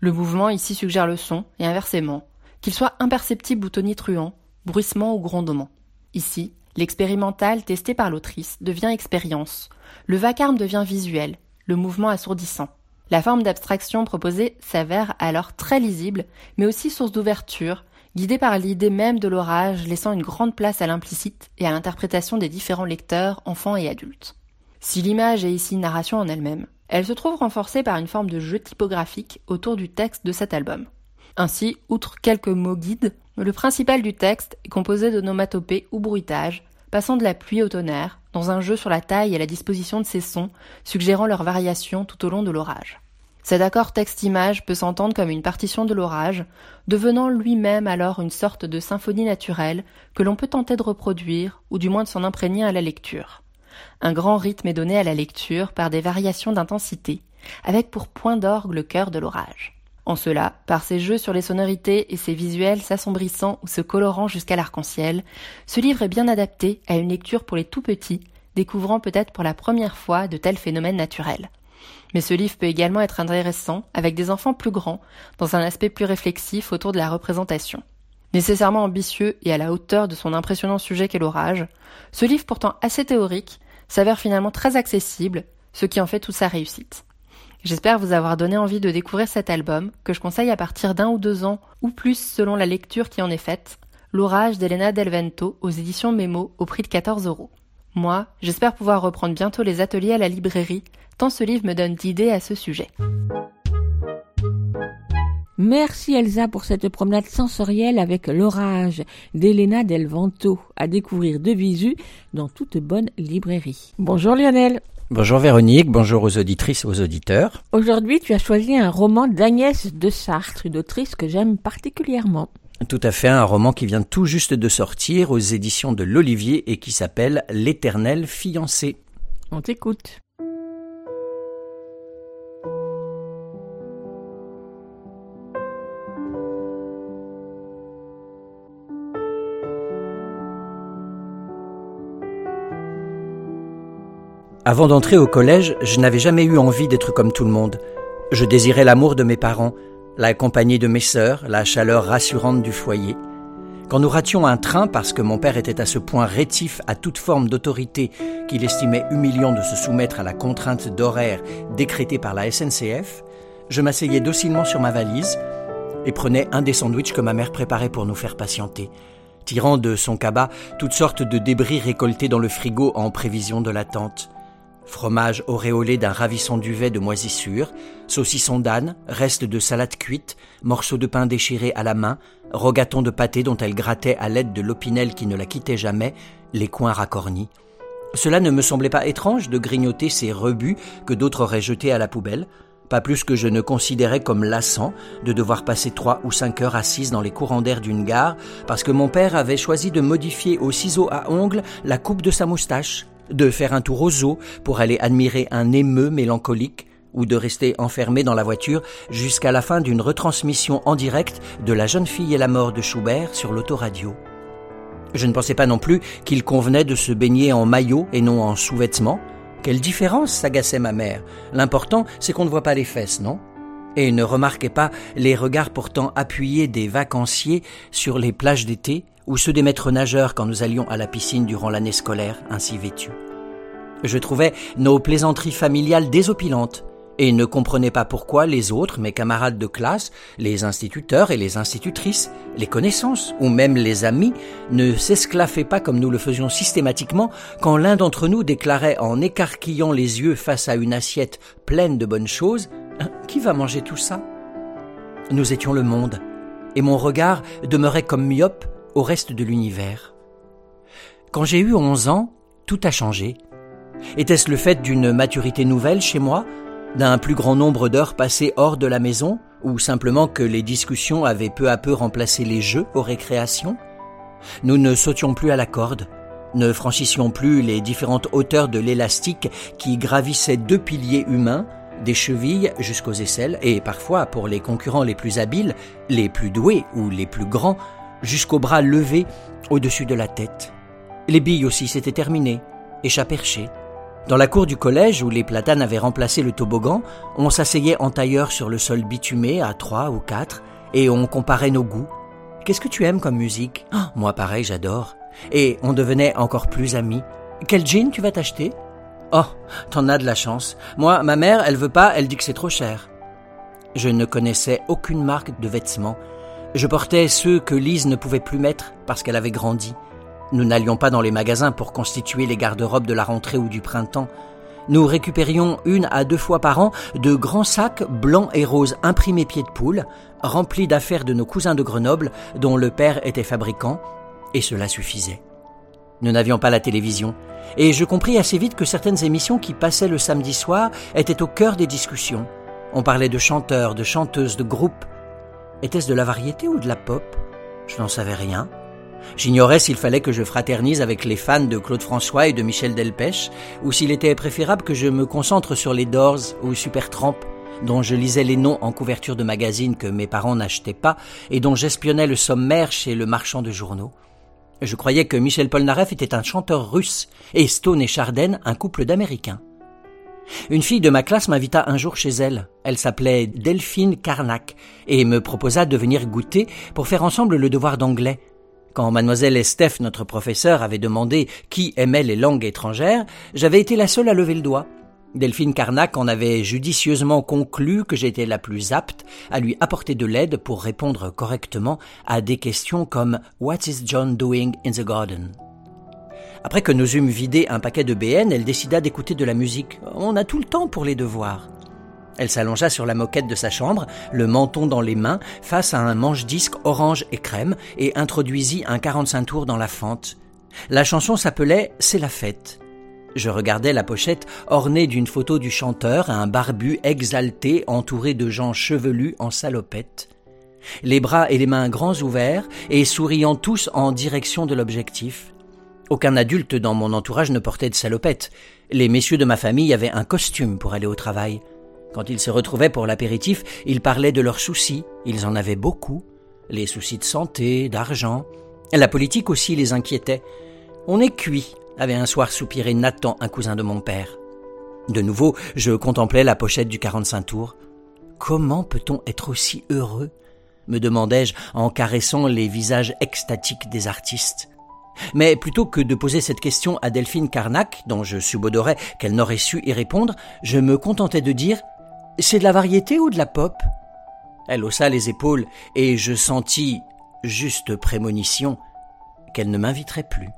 Le mouvement ici suggère le son, et inversement, qu'il soit imperceptible ou tonitruant, bruissement ou grondement. Ici, l'expérimental testé par l'autrice devient expérience, le vacarme devient visuel, le mouvement assourdissant. La forme d'abstraction proposée s'avère alors très lisible, mais aussi source d'ouverture, guidée par l'idée même de l'orage, laissant une grande place à l'implicite et à l'interprétation des différents lecteurs, enfants et adultes. Si l'image est ici narration en elle-même, elle se trouve renforcée par une forme de jeu typographique autour du texte de cet album. Ainsi, outre quelques mots guides, le principal du texte est composé de nomatopées ou bruitages, passant de la pluie au tonnerre, dans un jeu sur la taille et la disposition de ces sons, suggérant leur variation tout au long de l'orage. Cet accord texte-image peut s'entendre comme une partition de l'orage, devenant lui-même alors une sorte de symphonie naturelle que l'on peut tenter de reproduire, ou du moins de s'en imprégner à la lecture. Un grand rythme est donné à la lecture par des variations d'intensité, avec pour point d'orgue le cœur de l'orage. En cela, par ses jeux sur les sonorités et ses visuels s'assombrissant ou se colorant jusqu'à l'arc-en-ciel, ce livre est bien adapté à une lecture pour les tout petits, découvrant peut-être pour la première fois de tels phénomènes naturels. Mais ce livre peut également être intéressant avec des enfants plus grands, dans un aspect plus réflexif autour de la représentation. Nécessairement ambitieux et à la hauteur de son impressionnant sujet qu'est l'orage, ce livre pourtant assez théorique s'avère finalement très accessible, ce qui en fait toute sa réussite. J'espère vous avoir donné envie de découvrir cet album, que je conseille à partir d'un ou deux ans, ou plus selon la lecture qui en est faite, L'orage d'Elena Del Vento aux éditions Memo au prix de 14 euros. Moi, j'espère pouvoir reprendre bientôt les ateliers à la librairie, tant ce livre me donne d'idées à ce sujet. Merci Elsa pour cette promenade sensorielle avec l'orage d'Elena Del Vento à découvrir de visu dans toute bonne librairie. Bonjour Lionel. Bonjour Véronique, bonjour aux auditrices et aux auditeurs. Aujourd'hui, tu as choisi un roman d'Agnès de Sartre, une autrice que j'aime particulièrement. Tout à fait, un roman qui vient tout juste de sortir aux éditions de l'Olivier et qui s'appelle L'éternel fiancé. On t'écoute. Avant d'entrer au collège, je n'avais jamais eu envie d'être comme tout le monde. Je désirais l'amour de mes parents, la compagnie de mes sœurs, la chaleur rassurante du foyer. Quand nous rations un train parce que mon père était à ce point rétif à toute forme d'autorité qu'il estimait humiliant de se soumettre à la contrainte d'horaire décrétée par la SNCF, je m'asseyais docilement sur ma valise et prenais un des sandwichs que ma mère préparait pour nous faire patienter, tirant de son cabas toutes sortes de débris récoltés dans le frigo en prévision de l'attente. Fromage auréolé d'un ravissant duvet de moisissure, saucisson d'âne, restes de salade cuite, morceaux de pain déchirés à la main, rogatons de pâté dont elle grattait à l'aide de l'opinel qui ne la quittait jamais, les coins racornis. Cela ne me semblait pas étrange de grignoter ces rebuts que d'autres auraient jetés à la poubelle, pas plus que je ne considérais comme lassant de devoir passer trois ou cinq heures assise dans les courants d'air d'une gare parce que mon père avait choisi de modifier au ciseau à ongles la coupe de sa moustache de faire un tour aux zoo pour aller admirer un émeu mélancolique, ou de rester enfermé dans la voiture jusqu'à la fin d'une retransmission en direct de La jeune fille et la mort de Schubert sur l'autoradio. Je ne pensais pas non plus qu'il convenait de se baigner en maillot et non en sous-vêtements. Quelle différence s'agaçait ma mère. L'important, c'est qu'on ne voit pas les fesses, non? Et ne remarquait pas les regards pourtant appuyés des vacanciers sur les plages d'été ou ceux des maîtres nageurs quand nous allions à la piscine durant l'année scolaire ainsi vêtus. Je trouvais nos plaisanteries familiales désopilantes et ne comprenais pas pourquoi les autres, mes camarades de classe, les instituteurs et les institutrices, les connaissances ou même les amis, ne s'esclaffaient pas comme nous le faisions systématiquement quand l'un d'entre nous déclarait en écarquillant les yeux face à une assiette pleine de bonnes choses hein, Qui va manger tout ça? Nous étions le monde, et mon regard demeurait comme myope au reste de l'univers. Quand j'ai eu onze ans, tout a changé. Était-ce le fait d'une maturité nouvelle chez moi, d'un plus grand nombre d'heures passées hors de la maison, ou simplement que les discussions avaient peu à peu remplacé les jeux aux récréations? Nous ne sautions plus à la corde, ne franchissions plus les différentes hauteurs de l'élastique qui gravissaient deux piliers humains, des chevilles jusqu'aux aisselles, et parfois, pour les concurrents les plus habiles, les plus doués ou les plus grands, jusqu'aux bras levés au-dessus de la tête. Les billes aussi s'étaient terminées, et perché. Dans la cour du collège où les platanes avaient remplacé le toboggan, on s'asseyait en tailleur sur le sol bitumé à trois ou quatre, et on comparait nos goûts. Qu'est-ce que tu aimes comme musique? Ah, Moi pareil, j'adore. Et on devenait encore plus amis. Quel jean tu vas t'acheter? Oh, t'en as de la chance. Moi, ma mère, elle veut pas, elle dit que c'est trop cher. Je ne connaissais aucune marque de vêtements, je portais ceux que Lise ne pouvait plus mettre parce qu'elle avait grandi. Nous n'allions pas dans les magasins pour constituer les garde-robes de la rentrée ou du printemps. Nous récupérions une à deux fois par an de grands sacs blancs et roses imprimés pieds de poule, remplis d'affaires de nos cousins de Grenoble dont le père était fabricant, et cela suffisait. Nous n'avions pas la télévision, et je compris assez vite que certaines émissions qui passaient le samedi soir étaient au cœur des discussions. On parlait de chanteurs, de chanteuses, de groupes, était-ce de la variété ou de la pop? Je n'en savais rien. J'ignorais s'il fallait que je fraternise avec les fans de Claude François et de Michel Delpech, ou s'il était préférable que je me concentre sur les Doors ou Supertramp, dont je lisais les noms en couverture de magazines que mes parents n'achetaient pas et dont j'espionnais le sommaire chez le marchand de journaux. Je croyais que Michel Polnareff était un chanteur russe et Stone et Charden un couple d'Américains. Une fille de ma classe m'invita un jour chez elle. Elle s'appelait Delphine Carnac et me proposa de venir goûter pour faire ensemble le devoir d'anglais. Quand mademoiselle Estef, notre professeur, avait demandé qui aimait les langues étrangères, j'avais été la seule à lever le doigt. Delphine Carnac en avait judicieusement conclu que j'étais la plus apte à lui apporter de l'aide pour répondre correctement à des questions comme What is John doing in the garden? Après que nous eûmes vidé un paquet de BN, elle décida d'écouter de la musique. On a tout le temps pour les devoirs. Elle s'allongea sur la moquette de sa chambre, le menton dans les mains, face à un manche-disque orange et crème, et introduisit un 45 tours dans la fente. La chanson s'appelait C'est la fête. Je regardais la pochette ornée d'une photo du chanteur, un barbu exalté entouré de gens chevelus en salopette. Les bras et les mains grands ouverts et souriant tous en direction de l'objectif. Aucun adulte dans mon entourage ne portait de salopette. Les messieurs de ma famille avaient un costume pour aller au travail. Quand ils se retrouvaient pour l'apéritif, ils parlaient de leurs soucis, ils en avaient beaucoup. Les soucis de santé, d'argent. La politique aussi les inquiétait. On est cuit, avait un soir soupiré Nathan, un cousin de mon père. De nouveau, je contemplais la pochette du 45 tours. Comment peut-on être aussi heureux? me demandai-je en caressant les visages extatiques des artistes. Mais plutôt que de poser cette question à Delphine Carnac, dont je subodorais qu'elle n'aurait su y répondre, je me contentais de dire C'est de la variété ou de la pop? Elle haussa les épaules et je sentis, juste prémonition, qu'elle ne m'inviterait plus.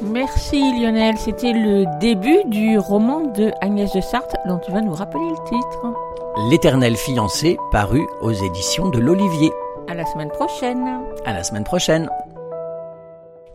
Merci Lionel, c'était le début du roman de Agnès de Sarthe dont tu vas nous rappeler le titre. L'éternel fiancé paru aux éditions de l'Olivier. À la semaine prochaine. À la semaine prochaine.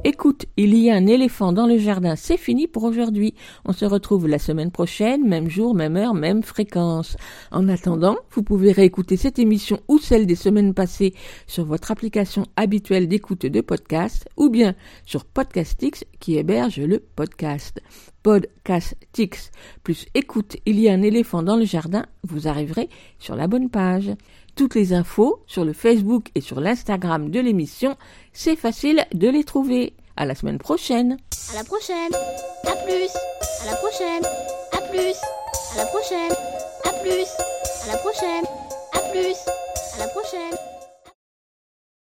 Écoute, il y a un éléphant dans le jardin, c'est fini pour aujourd'hui. On se retrouve la semaine prochaine, même jour, même heure, même fréquence. En attendant, vous pouvez réécouter cette émission ou celle des semaines passées sur votre application habituelle d'écoute de podcast ou bien sur Podcastix qui héberge le podcast. Podcastix plus écoute, il y a un éléphant dans le jardin, vous arriverez sur la bonne page. Toutes les infos sur le Facebook et sur l'Instagram de l'émission, c'est facile de les trouver. À la semaine prochaine. À la prochaine. À plus. À la prochaine. À plus. À la prochaine. À plus. À la prochaine.